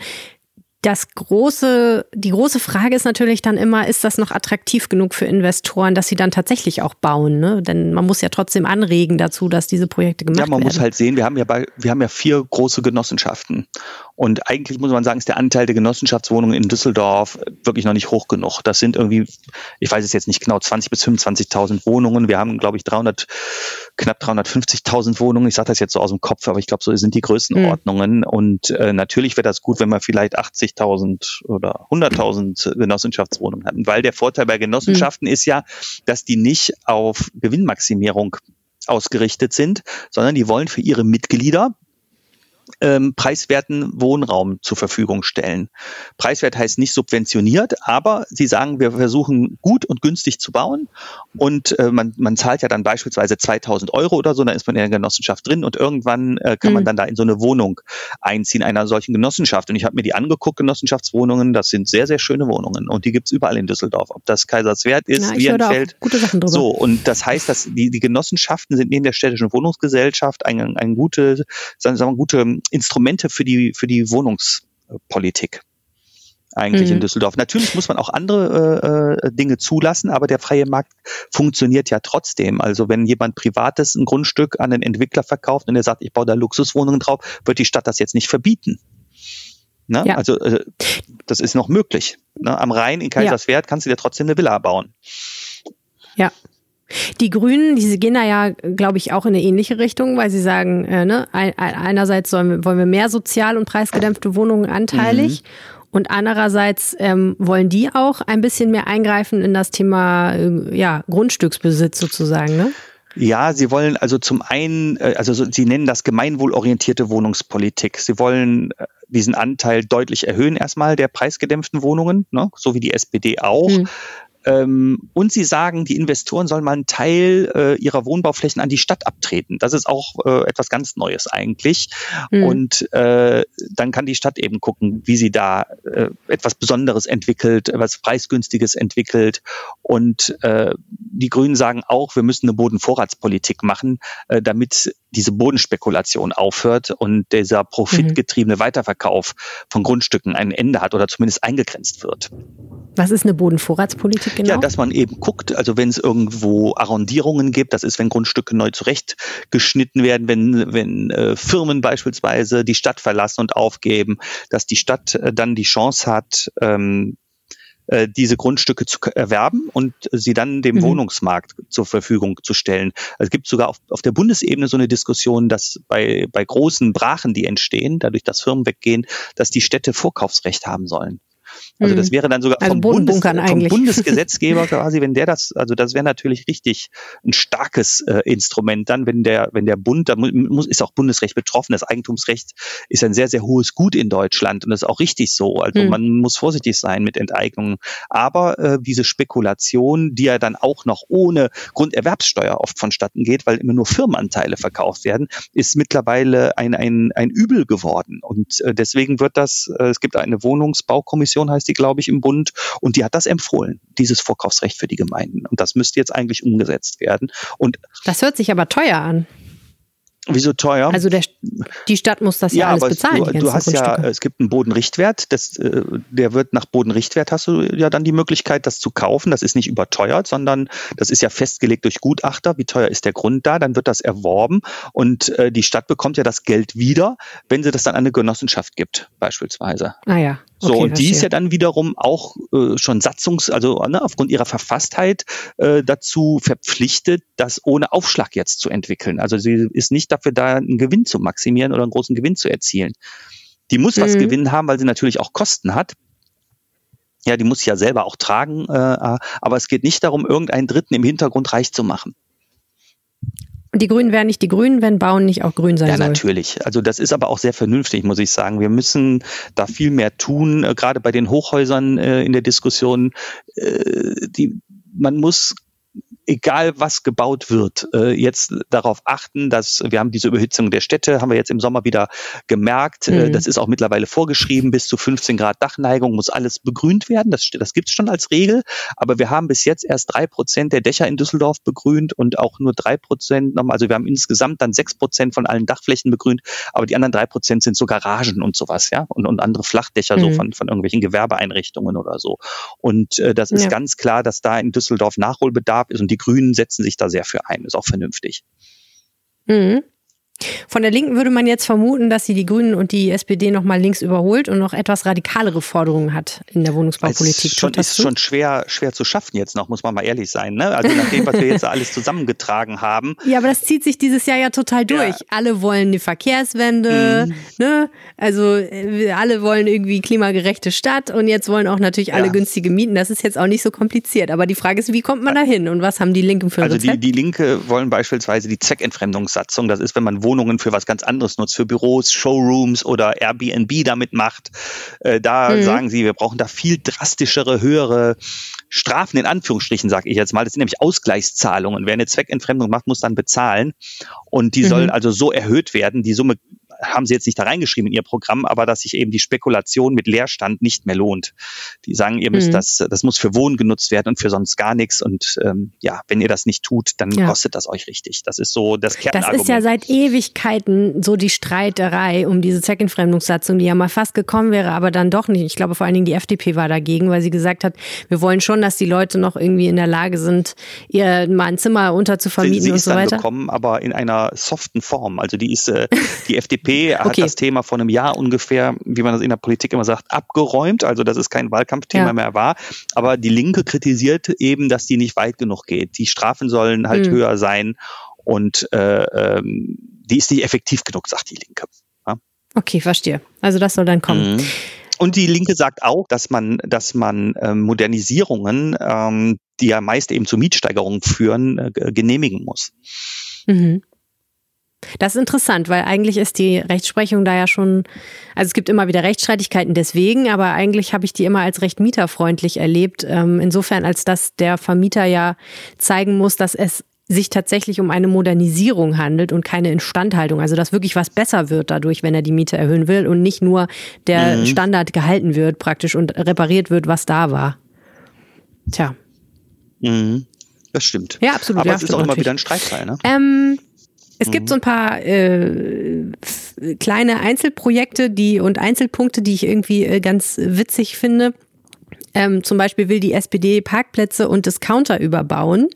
Speaker 3: das große, die große Frage ist natürlich dann immer, ist das noch attraktiv genug für Investoren, dass sie dann tatsächlich auch bauen? Ne? Denn man muss ja trotzdem anregen dazu, dass diese Projekte gemacht werden. Ja,
Speaker 5: man
Speaker 3: werden.
Speaker 5: muss halt sehen, wir haben ja bei, wir haben ja vier große Genossenschaften. Und eigentlich muss man sagen, ist der Anteil der Genossenschaftswohnungen in Düsseldorf wirklich noch nicht hoch genug. Das sind irgendwie, ich weiß es jetzt nicht genau, 20 bis 25.000 Wohnungen. Wir haben, glaube ich, 300, knapp 350.000 Wohnungen. Ich sage das jetzt so aus dem Kopf, aber ich glaube, so sind die Größenordnungen. Mhm. Und äh, natürlich wäre das gut, wenn man vielleicht 80 50.000 oder 100.000 Genossenschaftswohnungen hatten. Weil der Vorteil bei Genossenschaften mhm. ist ja, dass die nicht auf Gewinnmaximierung ausgerichtet sind, sondern die wollen für ihre Mitglieder ähm, preiswerten Wohnraum zur Verfügung stellen. Preiswert heißt nicht subventioniert, aber sie sagen, wir versuchen gut und günstig zu bauen und äh, man, man zahlt ja dann beispielsweise 2000 Euro oder so, dann ist man in der Genossenschaft drin und irgendwann äh, kann mhm. man dann da in so eine Wohnung einziehen, einer solchen Genossenschaft. Und ich habe mir die angeguckt, Genossenschaftswohnungen, das sind sehr, sehr schöne Wohnungen und die gibt's überall in Düsseldorf. Ob das Kaiserswerth ist, Wierenfeld.
Speaker 3: Gute Sachen drüber.
Speaker 5: So, und das heißt, dass die, die Genossenschaften sind neben der städtischen Wohnungsgesellschaft ein, ein gute, sagen wir, gute Instrumente für die, für die Wohnungspolitik eigentlich mhm. in Düsseldorf. Natürlich muss man auch andere äh, äh, Dinge zulassen, aber der freie Markt funktioniert ja trotzdem. Also wenn jemand privates ein Grundstück an einen Entwickler verkauft und er sagt, ich baue da Luxuswohnungen drauf, wird die Stadt das jetzt nicht verbieten. Ne? Ja. Also äh, das ist noch möglich. Ne? Am Rhein in Kaiserswerth ja. kannst du dir trotzdem eine Villa bauen.
Speaker 3: Die Grünen, die gehen da ja, glaube ich, auch in eine ähnliche Richtung, weil sie sagen, äh, ne, einerseits sollen, wollen wir mehr sozial und preisgedämpfte Wohnungen anteilig. Mhm. Und andererseits ähm, wollen die auch ein bisschen mehr eingreifen in das Thema äh, ja, Grundstücksbesitz sozusagen, ne?
Speaker 5: Ja, sie wollen also zum einen, äh, also sie nennen das gemeinwohlorientierte Wohnungspolitik. Sie wollen äh, diesen Anteil deutlich erhöhen erstmal der preisgedämpften Wohnungen, ne, so wie die SPD auch. Hm. Ähm, und sie sagen, die Investoren sollen mal einen Teil äh, ihrer Wohnbauflächen an die Stadt abtreten. Das ist auch äh, etwas ganz Neues eigentlich. Mhm. Und äh, dann kann die Stadt eben gucken, wie sie da äh, etwas Besonderes entwickelt, etwas Preisgünstiges entwickelt. Und äh, die Grünen sagen auch, wir müssen eine Bodenvorratspolitik machen, äh, damit diese Bodenspekulation aufhört und dieser profitgetriebene. Weiterverkauf von Grundstücken ein Ende hat oder zumindest eingegrenzt wird.
Speaker 3: Was ist eine Bodenvorratspolitik genau?
Speaker 5: Ja, dass man eben guckt, also wenn es irgendwo Arrondierungen gibt, das ist, wenn Grundstücke neu zurechtgeschnitten werden, wenn, wenn äh, Firmen beispielsweise die Stadt verlassen und aufgeben, dass die Stadt äh, dann die Chance hat, ähm, äh, diese Grundstücke zu erwerben und sie dann dem mhm. Wohnungsmarkt zur Verfügung zu stellen. Also es gibt sogar auf, auf der Bundesebene so eine Diskussion, dass bei, bei großen Brachen, die entstehen, dadurch, dass Firmen weggehen, dass die Städte Vorkaufsrecht haben sollen. Also das hm. wäre dann sogar also vom, Bundes, vom Bundesgesetzgeber quasi, wenn der das, also das wäre natürlich richtig ein starkes äh, Instrument dann, wenn der, wenn der Bund, da muss, ist auch Bundesrecht betroffen. Das Eigentumsrecht ist ein sehr, sehr hohes Gut in Deutschland und das ist auch richtig so. Also mhm. man muss vorsichtig sein mit Enteignungen. Aber äh, diese Spekulation, die ja dann auch noch ohne Grunderwerbssteuer oft vonstatten geht, weil immer nur Firmenanteile verkauft werden, ist mittlerweile ein, ein, ein Übel geworden. Und äh, deswegen wird das, äh, es gibt eine Wohnungsbaukommission, heißt die, glaube ich, im Bund. Und die hat das empfohlen, dieses Vorkaufsrecht für die Gemeinden. Und das müsste jetzt eigentlich umgesetzt werden. Und
Speaker 3: das hört sich aber teuer an.
Speaker 5: Wieso teuer?
Speaker 3: Also der, die Stadt muss das ja, ja alles bezahlen.
Speaker 5: Du, du hast ja, es gibt einen Bodenrichtwert, das, äh, der wird nach Bodenrichtwert hast du ja dann die Möglichkeit, das zu kaufen. Das ist nicht überteuert, sondern das ist ja festgelegt durch Gutachter. Wie teuer ist der Grund da? Dann wird das erworben und äh, die Stadt bekommt ja das Geld wieder, wenn sie das dann an eine Genossenschaft gibt, beispielsweise.
Speaker 3: Ah ja.
Speaker 5: So, okay, und die ist ja dann wiederum auch äh, schon Satzungs-, also ne, aufgrund ihrer Verfasstheit äh, dazu verpflichtet, das ohne Aufschlag jetzt zu entwickeln. Also sie ist nicht dafür da, einen Gewinn zu maximieren oder einen großen Gewinn zu erzielen. Die muss mhm. was Gewinn haben, weil sie natürlich auch Kosten hat. Ja, die muss ja selber auch tragen, äh, aber es geht nicht darum, irgendeinen Dritten im Hintergrund reich zu machen.
Speaker 3: Und die Grünen wären nicht die Grünen, wenn Bauen nicht auch grün sein ja, soll.
Speaker 5: Ja, natürlich. Also das ist aber auch sehr vernünftig, muss ich sagen. Wir müssen da viel mehr tun, äh, gerade bei den Hochhäusern äh, in der Diskussion. Äh, die, man muss egal was gebaut wird, äh, jetzt darauf achten, dass wir haben diese Überhitzung der Städte, haben wir jetzt im Sommer wieder gemerkt. Äh, mhm. das ist auch mittlerweile vorgeschrieben, bis zu 15 Grad Dachneigung muss alles begrünt werden. Das, das gibt es schon als Regel. Aber wir haben bis jetzt erst drei Prozent der Dächer in Düsseldorf begrünt und auch nur drei Prozent, also wir haben insgesamt dann sechs Prozent von allen Dachflächen begrünt, aber die anderen drei Prozent sind so Garagen und sowas, ja, und, und andere Flachdächer mhm. so von, von irgendwelchen Gewerbeeinrichtungen oder so. Und äh, das ist ja. ganz klar, dass da in Düsseldorf Nachholbedarf ist und die Grünen setzen sich da sehr für ein. Ist auch vernünftig.
Speaker 3: Mhm. Von der Linken würde man jetzt vermuten, dass sie die Grünen und die SPD noch mal links überholt und noch etwas radikalere Forderungen hat in der Wohnungsbaupolitik.
Speaker 5: Es schon, ist schon schwer, schwer zu schaffen jetzt noch, muss man mal ehrlich sein. Ne? Also nach dem, was wir jetzt alles zusammengetragen haben.
Speaker 3: Ja, aber das zieht sich dieses Jahr ja total durch. Ja. Alle wollen eine Verkehrswende, mhm. ne? Also äh, alle wollen irgendwie klimagerechte Stadt und jetzt wollen auch natürlich alle ja. günstige Mieten. Das ist jetzt auch nicht so kompliziert. Aber die Frage ist, wie kommt man da hin und was haben die Linken für ein
Speaker 5: Also die, die Linke wollen beispielsweise die Zweckentfremdungssatzung. Das ist, wenn man Wohnungen für was ganz anderes nutzt, für Büros, Showrooms oder Airbnb damit macht. Äh, da mhm. sagen sie, wir brauchen da viel drastischere, höhere Strafen in Anführungsstrichen, sage ich jetzt mal. Das sind nämlich Ausgleichszahlungen. Wer eine Zweckentfremdung macht, muss dann bezahlen. Und die mhm. sollen also so erhöht werden. Die Summe haben sie jetzt nicht da reingeschrieben in ihr Programm, aber dass sich eben die Spekulation mit Leerstand nicht mehr lohnt. Die sagen, ihr müsst mhm. das, das muss für Wohnen genutzt werden und für sonst gar nichts. Und ähm, ja, wenn ihr das nicht tut, dann ja. kostet das euch richtig. Das ist so das Kernargument.
Speaker 3: Das ist ja seit Ewigkeiten so die Streiterei um diese Zweckentfremdungssatzung, die ja mal fast gekommen wäre, aber dann doch nicht. Ich glaube, vor allen Dingen die FDP war dagegen, weil sie gesagt hat, wir wollen schon, dass die Leute noch irgendwie in der Lage sind, ihr mal ein Zimmer unterzuvermieten
Speaker 5: sie, sie
Speaker 3: und so weiter.
Speaker 5: Dann bekommen, aber in einer soften Form. Also die ist äh, die FDP okay. hat das Thema vor einem Jahr ungefähr, wie man das in der Politik immer sagt, abgeräumt. Also dass es kein Wahlkampfthema ja. mehr war. Aber die Linke kritisiert eben, dass die nicht weit genug geht. Die Strafen sollen halt mhm. höher sein und äh, ähm, die ist nicht effektiv genug, sagt die Linke. Ja?
Speaker 3: Okay, verstehe. Also das soll dann kommen. Mhm.
Speaker 5: Und die Linke sagt auch, dass man, dass man ähm, Modernisierungen, ähm, die ja meist eben zu Mietsteigerungen führen, äh, genehmigen muss.
Speaker 3: Mhm. Das ist interessant, weil eigentlich ist die Rechtsprechung da ja schon, also es gibt immer wieder Rechtsstreitigkeiten deswegen, aber eigentlich habe ich die immer als recht mieterfreundlich erlebt. Ähm, insofern, als dass der Vermieter ja zeigen muss, dass es sich tatsächlich um eine Modernisierung handelt und keine Instandhaltung. Also dass wirklich was besser wird dadurch, wenn er die Miete erhöhen will und nicht nur der mhm. Standard gehalten wird praktisch und repariert wird, was da war. Tja.
Speaker 5: Mhm. Das stimmt.
Speaker 3: Ja, absolut.
Speaker 5: Aber
Speaker 3: ja,
Speaker 5: es ist auch immer wieder ein Streitteil, ne?
Speaker 3: Ähm, es mhm. gibt so ein paar äh, kleine Einzelprojekte die und Einzelpunkte, die ich irgendwie äh, ganz witzig finde. Ähm, zum Beispiel will die SPD Parkplätze und Discounter überbauen.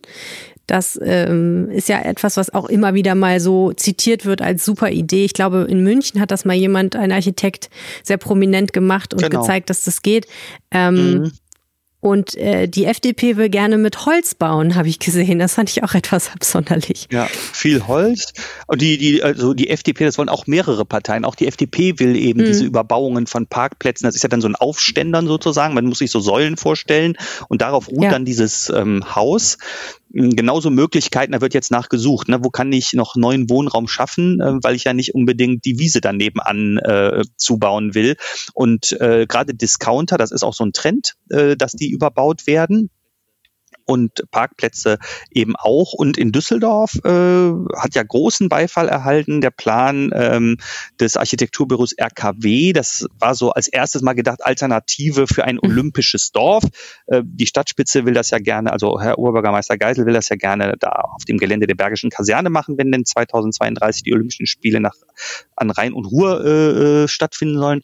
Speaker 3: Das ähm, ist ja etwas, was auch immer wieder mal so zitiert wird als super Idee. Ich glaube, in München hat das mal jemand, ein Architekt, sehr prominent gemacht und genau. gezeigt, dass das geht. Ähm, mhm. Und äh, die FDP will gerne mit Holz bauen, habe ich gesehen. Das fand ich auch etwas absonderlich.
Speaker 5: Ja, viel Holz. Und die, die, also die FDP, das wollen auch mehrere Parteien. Auch die FDP will eben mhm. diese Überbauungen von Parkplätzen. Das ist ja dann so ein Aufständern sozusagen. Man muss sich so Säulen vorstellen und darauf ruht ja. dann dieses ähm, Haus. Genauso Möglichkeiten, da wird jetzt nachgesucht. Ne? Wo kann ich noch neuen Wohnraum schaffen, äh, weil ich ja nicht unbedingt die Wiese dann nebenan äh, zubauen will. Und äh, gerade Discounter, das ist auch so ein Trend, äh, dass die überbaut werden und Parkplätze eben auch. Und in Düsseldorf äh, hat ja großen Beifall erhalten der Plan ähm, des Architekturbüros RKW. Das war so als erstes mal gedacht Alternative für ein mhm. olympisches Dorf. Äh, die Stadtspitze will das ja gerne, also Herr Oberbürgermeister Geisel will das ja gerne da auf dem Gelände der Bergischen Kaserne machen, wenn denn 2032 die Olympischen Spiele nach an Rhein und Ruhr äh, äh stattfinden sollen.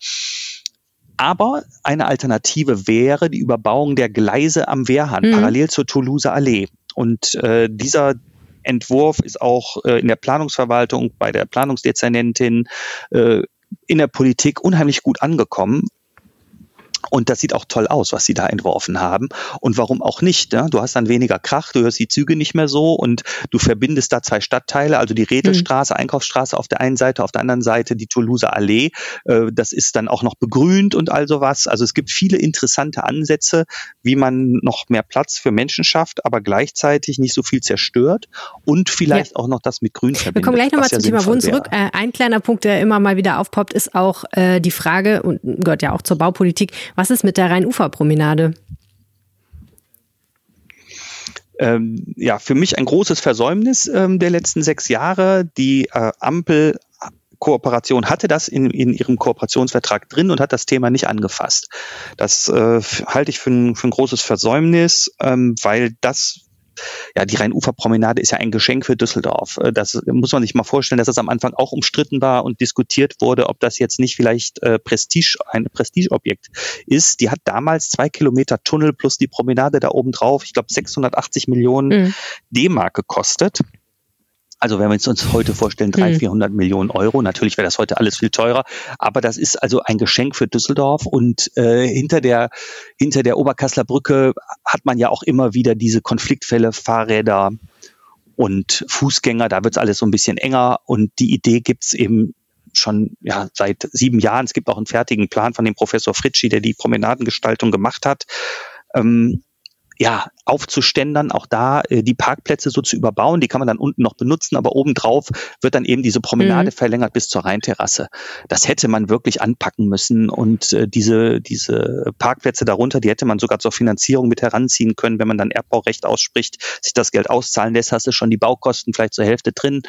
Speaker 5: Aber eine Alternative wäre die Überbauung der Gleise am Wehrhahn, mhm. parallel zur Toulouser Allee. Und äh, dieser Entwurf ist auch äh, in der Planungsverwaltung, bei der Planungsdezernentin, äh, in der Politik unheimlich gut angekommen. Und das sieht auch toll aus, was sie da entworfen haben. Und warum auch nicht? Ne? Du hast dann weniger Krach, du hörst die Züge nicht mehr so und du verbindest da zwei Stadtteile, also die Redelstraße, mhm. Einkaufsstraße auf der einen Seite, auf der anderen Seite die Toulouser Allee. Äh, das ist dann auch noch begrünt und all sowas. Also es gibt viele interessante Ansätze, wie man noch mehr Platz für Menschen schafft, aber gleichzeitig nicht so viel zerstört und vielleicht ja. auch noch das mit Grün verbindet.
Speaker 3: Wir kommen gleich nochmal zum Thema Wohnen zurück. Äh, ein kleiner Punkt, der immer mal wieder aufpoppt, ist auch äh, die Frage, und gehört ja auch zur Baupolitik, was ist mit der Rhein-Ufer-Promenade?
Speaker 5: Ähm, ja, für mich ein großes Versäumnis ähm, der letzten sechs Jahre. Die äh, Ampel Kooperation hatte das in, in ihrem Kooperationsvertrag drin und hat das Thema nicht angefasst. Das äh, halte ich für ein, für ein großes Versäumnis, ähm, weil das ja, die Rhein-Ufer-Promenade ist ja ein Geschenk für Düsseldorf. Äh, das muss man sich mal vorstellen, dass das am Anfang auch umstritten war und diskutiert wurde, ob das jetzt nicht vielleicht äh, Prestige, ein Prestigeobjekt ist. Die hat damals zwei Kilometer Tunnel plus die Promenade da oben drauf, ich glaube 680 Millionen mhm. D-Mark gekostet. Also wenn wir uns heute vorstellen, 300, 400 mhm. Millionen Euro, natürlich wäre das heute alles viel teurer, aber das ist also ein Geschenk für Düsseldorf und äh, hinter der hinter der Oberkassler Brücke hat man ja auch immer wieder diese Konfliktfälle, Fahrräder und Fußgänger, da wird es alles so ein bisschen enger und die Idee gibt's eben schon ja, seit sieben Jahren. Es gibt auch einen fertigen Plan von dem Professor Fritschi, der die Promenadengestaltung gemacht hat. Ähm, ja, aufzuständern, auch da äh, die Parkplätze so zu überbauen. Die kann man dann unten noch benutzen, aber obendrauf wird dann eben diese Promenade mhm. verlängert bis zur Rheinterrasse. Das hätte man wirklich anpacken müssen und äh, diese, diese Parkplätze darunter, die hätte man sogar zur Finanzierung mit heranziehen können, wenn man dann Erbbaurecht ausspricht, sich das Geld auszahlen lässt, hast du schon die Baukosten vielleicht zur Hälfte drin.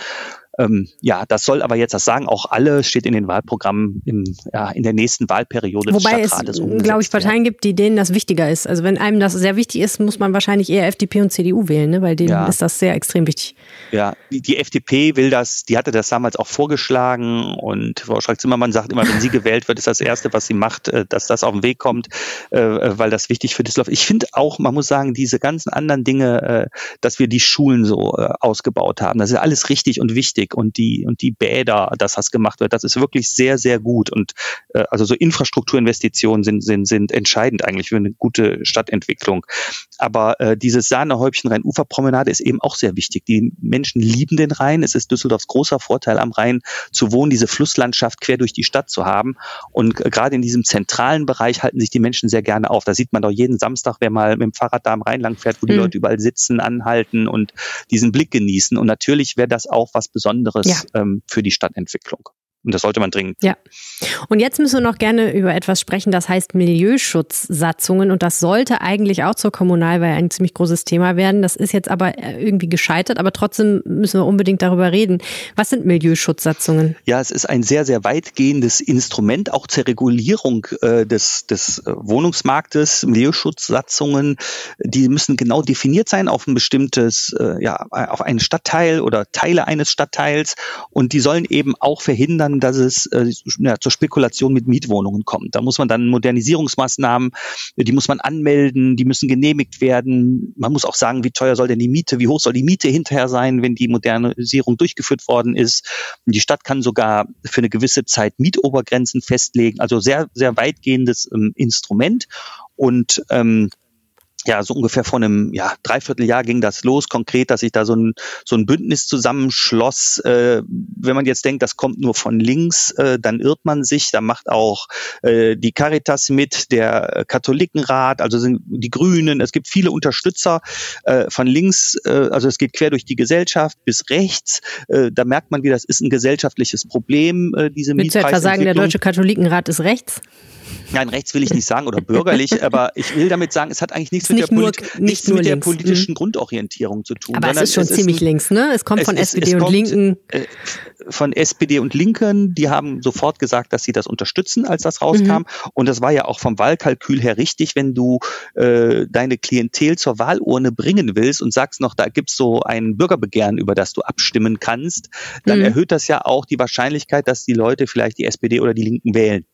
Speaker 5: Ähm, ja, das soll aber jetzt, das sagen auch alle, steht in den Wahlprogrammen im, ja, in der nächsten Wahlperiode
Speaker 3: Wobei des Stadtrates es, glaube ich, Parteien gibt, die denen das wichtiger ist. Also wenn einem das sehr wichtig ist, muss man wahrscheinlich eher FDP und CDU wählen, ne? weil denen ja. ist das sehr extrem wichtig.
Speaker 5: Ja, die, die, FDP will das, die hatte das damals auch vorgeschlagen und Frau Schröck-Zimmermann sagt immer, wenn sie gewählt wird, ist das Erste, was sie macht, äh, dass das auf den Weg kommt, äh, weil das wichtig für Düsseldorf. Ich finde auch, man muss sagen, diese ganzen anderen Dinge, äh, dass wir die Schulen so ausgebaut haben, das ist alles richtig und wichtig wichtig und die und die Bäder, dass das gemacht wird, das ist wirklich sehr sehr gut und äh, also so Infrastrukturinvestitionen sind sind sind entscheidend eigentlich für eine gute Stadtentwicklung. Aber äh, dieses Sahnehäubchen Rhein-Ufer-Promenade ist eben auch sehr wichtig. Die Menschen lieben den Rhein. Es ist Düsseldorfs großer Vorteil am Rhein zu wohnen, diese Flusslandschaft quer durch die Stadt zu haben. Und gerade in diesem zentralen Bereich halten sich die Menschen sehr gerne auf. Da sieht man doch jeden Samstag, wer mal mit dem Fahrrad da am Rhein lang fährt, wo die mhm. Leute überall sitzen, anhalten und diesen Blick genießen. Und natürlich wäre das auch was Besonderes Besonderes ja. ähm, für die Stadtentwicklung. Und das sollte man dringend.
Speaker 3: Ja. Und jetzt müssen wir noch gerne über etwas sprechen, das heißt Milieuschutzsatzungen. Und das sollte eigentlich auch zur Kommunalwahl ein ziemlich großes Thema werden. Das ist jetzt aber äh, irgendwie gescheitert, aber trotzdem müssen wir unbedingt darüber reden. Was sind Milieuschutzsatzungen?
Speaker 5: Ja, es ist ein sehr, sehr weitgehendes Instrument, auch zur Regulierung äh, des, des äh, Wohnungsmarktes. Milieuschutzsatzungen, die müssen genau definiert sein auf ein bestimmtes, äh, ja, auf einen Stadtteil oder Teile eines Stadtteils. Und die sollen eben auch verhindern, verhindern, dass es äh, ja, zur Spekulation mit Mietwohnungen kommt. Da muss man dann Modernisierungsmaßnahmen, die muss man anmelden, die müssen genehmigt werden. Man muss auch sagen, wie teuer soll denn die Miete, wie hoch soll die Miete hinterher sein, wenn die Modernisierung durchgeführt worden ist. Die Stadt kann sogar für eine gewisse Zeit Mietobergrenzen festlegen. Also sehr, sehr weitgehendes ähm, Instrument. Und ähm, ja, so ungefähr vor einem ja, Dreivierteljahr ging das los, konkret, dass sich da so ein, so ein Bündnis zusammenschloss. Äh, wenn man jetzt denkt, das kommt nur von links, äh, dann irrt man sich. Da macht auch äh, die Caritas mit, der Katholikenrat, also sind die Grünen. Es gibt viele Unterstützer äh, von links, äh, also es geht quer durch die Gesellschaft bis rechts. Äh, da merkt man, wie das ist ein gesellschaftliches Problem, äh, diese
Speaker 3: Willst du etwa sagen, der Deutsche Katholikenrat ist rechts?
Speaker 5: Nein, rechts will ich nicht sagen oder bürgerlich, aber ich will damit sagen, es hat eigentlich nichts, mit,
Speaker 3: nicht
Speaker 5: der,
Speaker 3: nur,
Speaker 5: Polit
Speaker 3: nicht
Speaker 5: nichts mit der politischen Grundorientierung zu tun.
Speaker 3: Aber es ist schon ziemlich
Speaker 5: ein-
Speaker 3: links, ne? Es kommt
Speaker 5: es
Speaker 3: von
Speaker 5: ist-
Speaker 3: SPD
Speaker 5: es
Speaker 3: und
Speaker 5: kommt,
Speaker 3: Linken.
Speaker 5: äh, Von SPD und Linken, die haben sofort gesagt, dass sie das unterstützen, als das rauskam.
Speaker 3: Mhm.
Speaker 5: Und das war ja auch vom Wahlkalkül her richtig, wenn du äh, deine Klientel zur Wahlurne bringen willst und sagst noch, da gibt's so ein Bürgerbegehren, über das du abstimmen kannst, dann
Speaker 3: Mhm.
Speaker 5: erhöht das ja auch die Wahrscheinlichkeit, dass die Leute vielleicht die SPD oder die Linken wählen.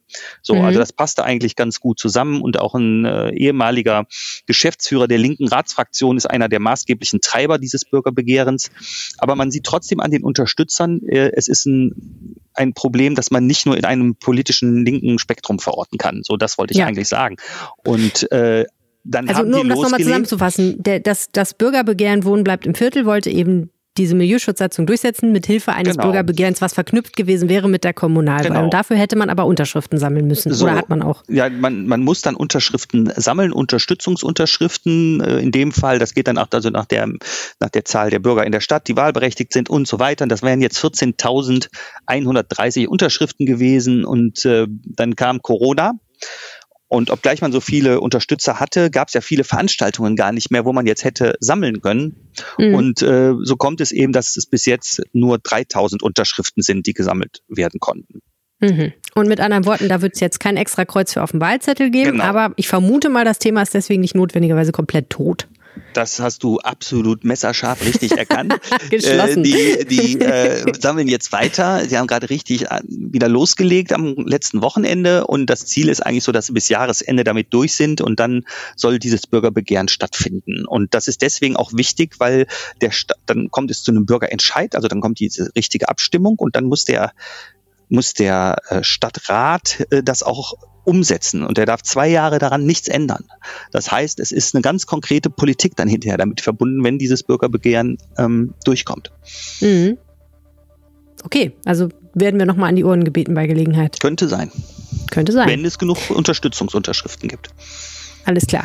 Speaker 5: So,
Speaker 3: Mhm.
Speaker 5: also das passte eigentlich ganz gut zusammen und auch ein äh, ehemaliger Geschäftsführer der linken Ratsfraktion ist einer der maßgeblichen Treiber dieses Bürgerbegehrens. Aber man sieht trotzdem an den Unterstützern, äh, es ist ein, ein Problem, das man nicht nur in einem politischen linken Spektrum verorten kann. So, das wollte ich
Speaker 3: Ja.
Speaker 5: eigentlich sagen. Und äh, dann
Speaker 3: Also
Speaker 5: haben
Speaker 3: nur um das nochmal zusammenzufassen, der, das, das Bürgerbegehren Wohnen bleibt im Viertel wollte eben diese Milieuschutzsatzung durchsetzen mit Hilfe eines
Speaker 5: Genau.
Speaker 3: Bürgerbegehrens, was verknüpft gewesen wäre mit der Kommunalwahl.
Speaker 5: Genau.
Speaker 3: Und dafür hätte man aber Unterschriften sammeln müssen.
Speaker 5: So.
Speaker 3: Oder hat man auch?
Speaker 5: Ja, man, man muss dann Unterschriften sammeln, Unterstützungsunterschriften. Äh, in dem Fall, das geht dann auch also nach der, nach der Zahl der Bürger in der Stadt, die wahlberechtigt sind und so weiter. Und das wären jetzt 14.130 Unterschriften gewesen. Und äh, dann kam Corona. Und obgleich man so viele Unterstützer hatte, gab es ja viele Veranstaltungen gar nicht mehr, wo man jetzt hätte sammeln können.
Speaker 3: Mhm.
Speaker 5: Und äh, so kommt es eben, dass es bis jetzt nur 3000 Unterschriften sind, die gesammelt werden konnten.
Speaker 3: Mhm. Und mit anderen Worten, da wird es jetzt kein extra Kreuz für auf dem Wahlzettel geben,
Speaker 5: Genau.
Speaker 3: aber ich vermute mal, das Thema ist deswegen nicht notwendigerweise komplett tot.
Speaker 5: Das hast du absolut messerscharf richtig erkannt.
Speaker 3: Geschlossen.
Speaker 5: Äh, die die äh, sammeln jetzt weiter. Sie haben gerade richtig äh, wieder losgelegt am letzten Wochenende und das Ziel ist eigentlich so, dass sie bis Jahresende damit durch sind und dann soll dieses Bürgerbegehren stattfinden. Und das ist deswegen auch wichtig, weil der Sta dann kommt es zu einem Bürgerentscheid, also dann kommt diese richtige Abstimmung und dann muss der muss der äh, Stadtrat äh, das auch umsetzen und er darf zwei Jahre daran nichts ändern. Das heißt, es ist eine ganz konkrete Politik dann hinterher damit verbunden, wenn dieses Bürgerbegehren ähm, durchkommt.
Speaker 3: Mhm. Okay, also werden wir nochmal an die Ohren gebeten bei Gelegenheit.
Speaker 5: Könnte sein,
Speaker 3: Könnte sein.
Speaker 5: wenn es genug Unterstützungsunterschriften gibt.
Speaker 3: Alles klar.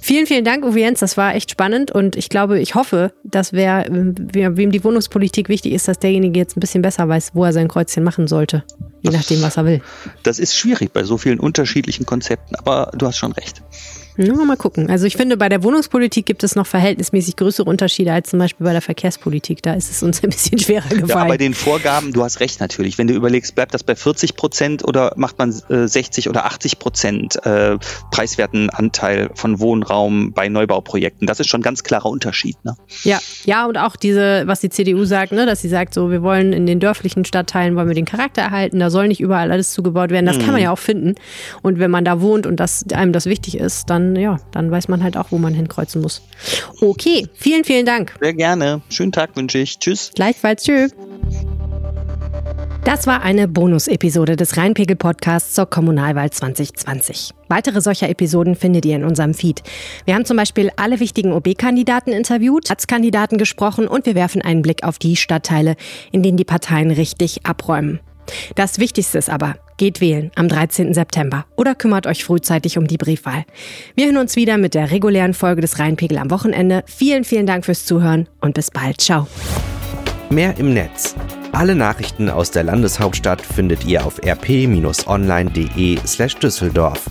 Speaker 3: Vielen, vielen Dank, Uwe Jens. Das war echt spannend und ich glaube, ich hoffe, dass wer, wem die Wohnungspolitik wichtig ist, dass derjenige jetzt ein bisschen besser weiß, wo er sein Kreuzchen machen sollte. Je nachdem, was er will.
Speaker 5: Das ist schwierig bei so vielen unterschiedlichen Konzepten, aber du hast schon recht.
Speaker 3: Ja, mal gucken. Also ich finde, bei der Wohnungspolitik gibt es noch verhältnismäßig größere Unterschiede als zum Beispiel bei der Verkehrspolitik. Da ist es uns ein bisschen schwerer
Speaker 5: Ja,
Speaker 3: gefallen.
Speaker 5: bei den Vorgaben, du hast recht natürlich. Wenn du überlegst, bleibt das bei 40 Prozent oder macht man äh, 60 oder 80 Prozent äh, preiswerten Anteil von Wohnraum bei Neubauprojekten? Das ist schon ein ganz klarer Unterschied. Ne?
Speaker 3: Ja, ja, und auch diese, was die CDU sagt, ne, dass sie sagt, so, wir wollen in den dörflichen Stadtteilen wollen wir den Charakter erhalten, da soll nicht überall alles zugebaut werden. Das kann man ja auch finden. Und wenn man da wohnt und das einem das wichtig ist, dann ja, dann weiß man halt auch, wo man hinkreuzen muss. Okay, vielen, vielen Dank.
Speaker 5: Sehr gerne. Schönen Tag wünsche ich. Tschüss.
Speaker 3: Gleichfalls, tschüss. Das war eine Bonus-Episode des Rheinpegel-Podcasts zur Kommunalwahl 2020. Weitere solcher Episoden findet ihr in unserem Feed. Wir haben zum Beispiel alle wichtigen OB-Kandidaten interviewt, Ratskandidaten gesprochen und wir werfen einen Blick auf die Stadtteile, in denen die Parteien richtig abräumen. Das Wichtigste ist aber, geht wählen am 13. September oder kümmert euch frühzeitig um die Briefwahl. Wir hören uns wieder mit der regulären Folge des Rheinpegel am Wochenende. Vielen, vielen Dank fürs Zuhören und bis bald. Ciao.
Speaker 4: Mehr im Netz. Alle Nachrichten aus der Landeshauptstadt findet ihr auf rp-online.de slash Düsseldorf.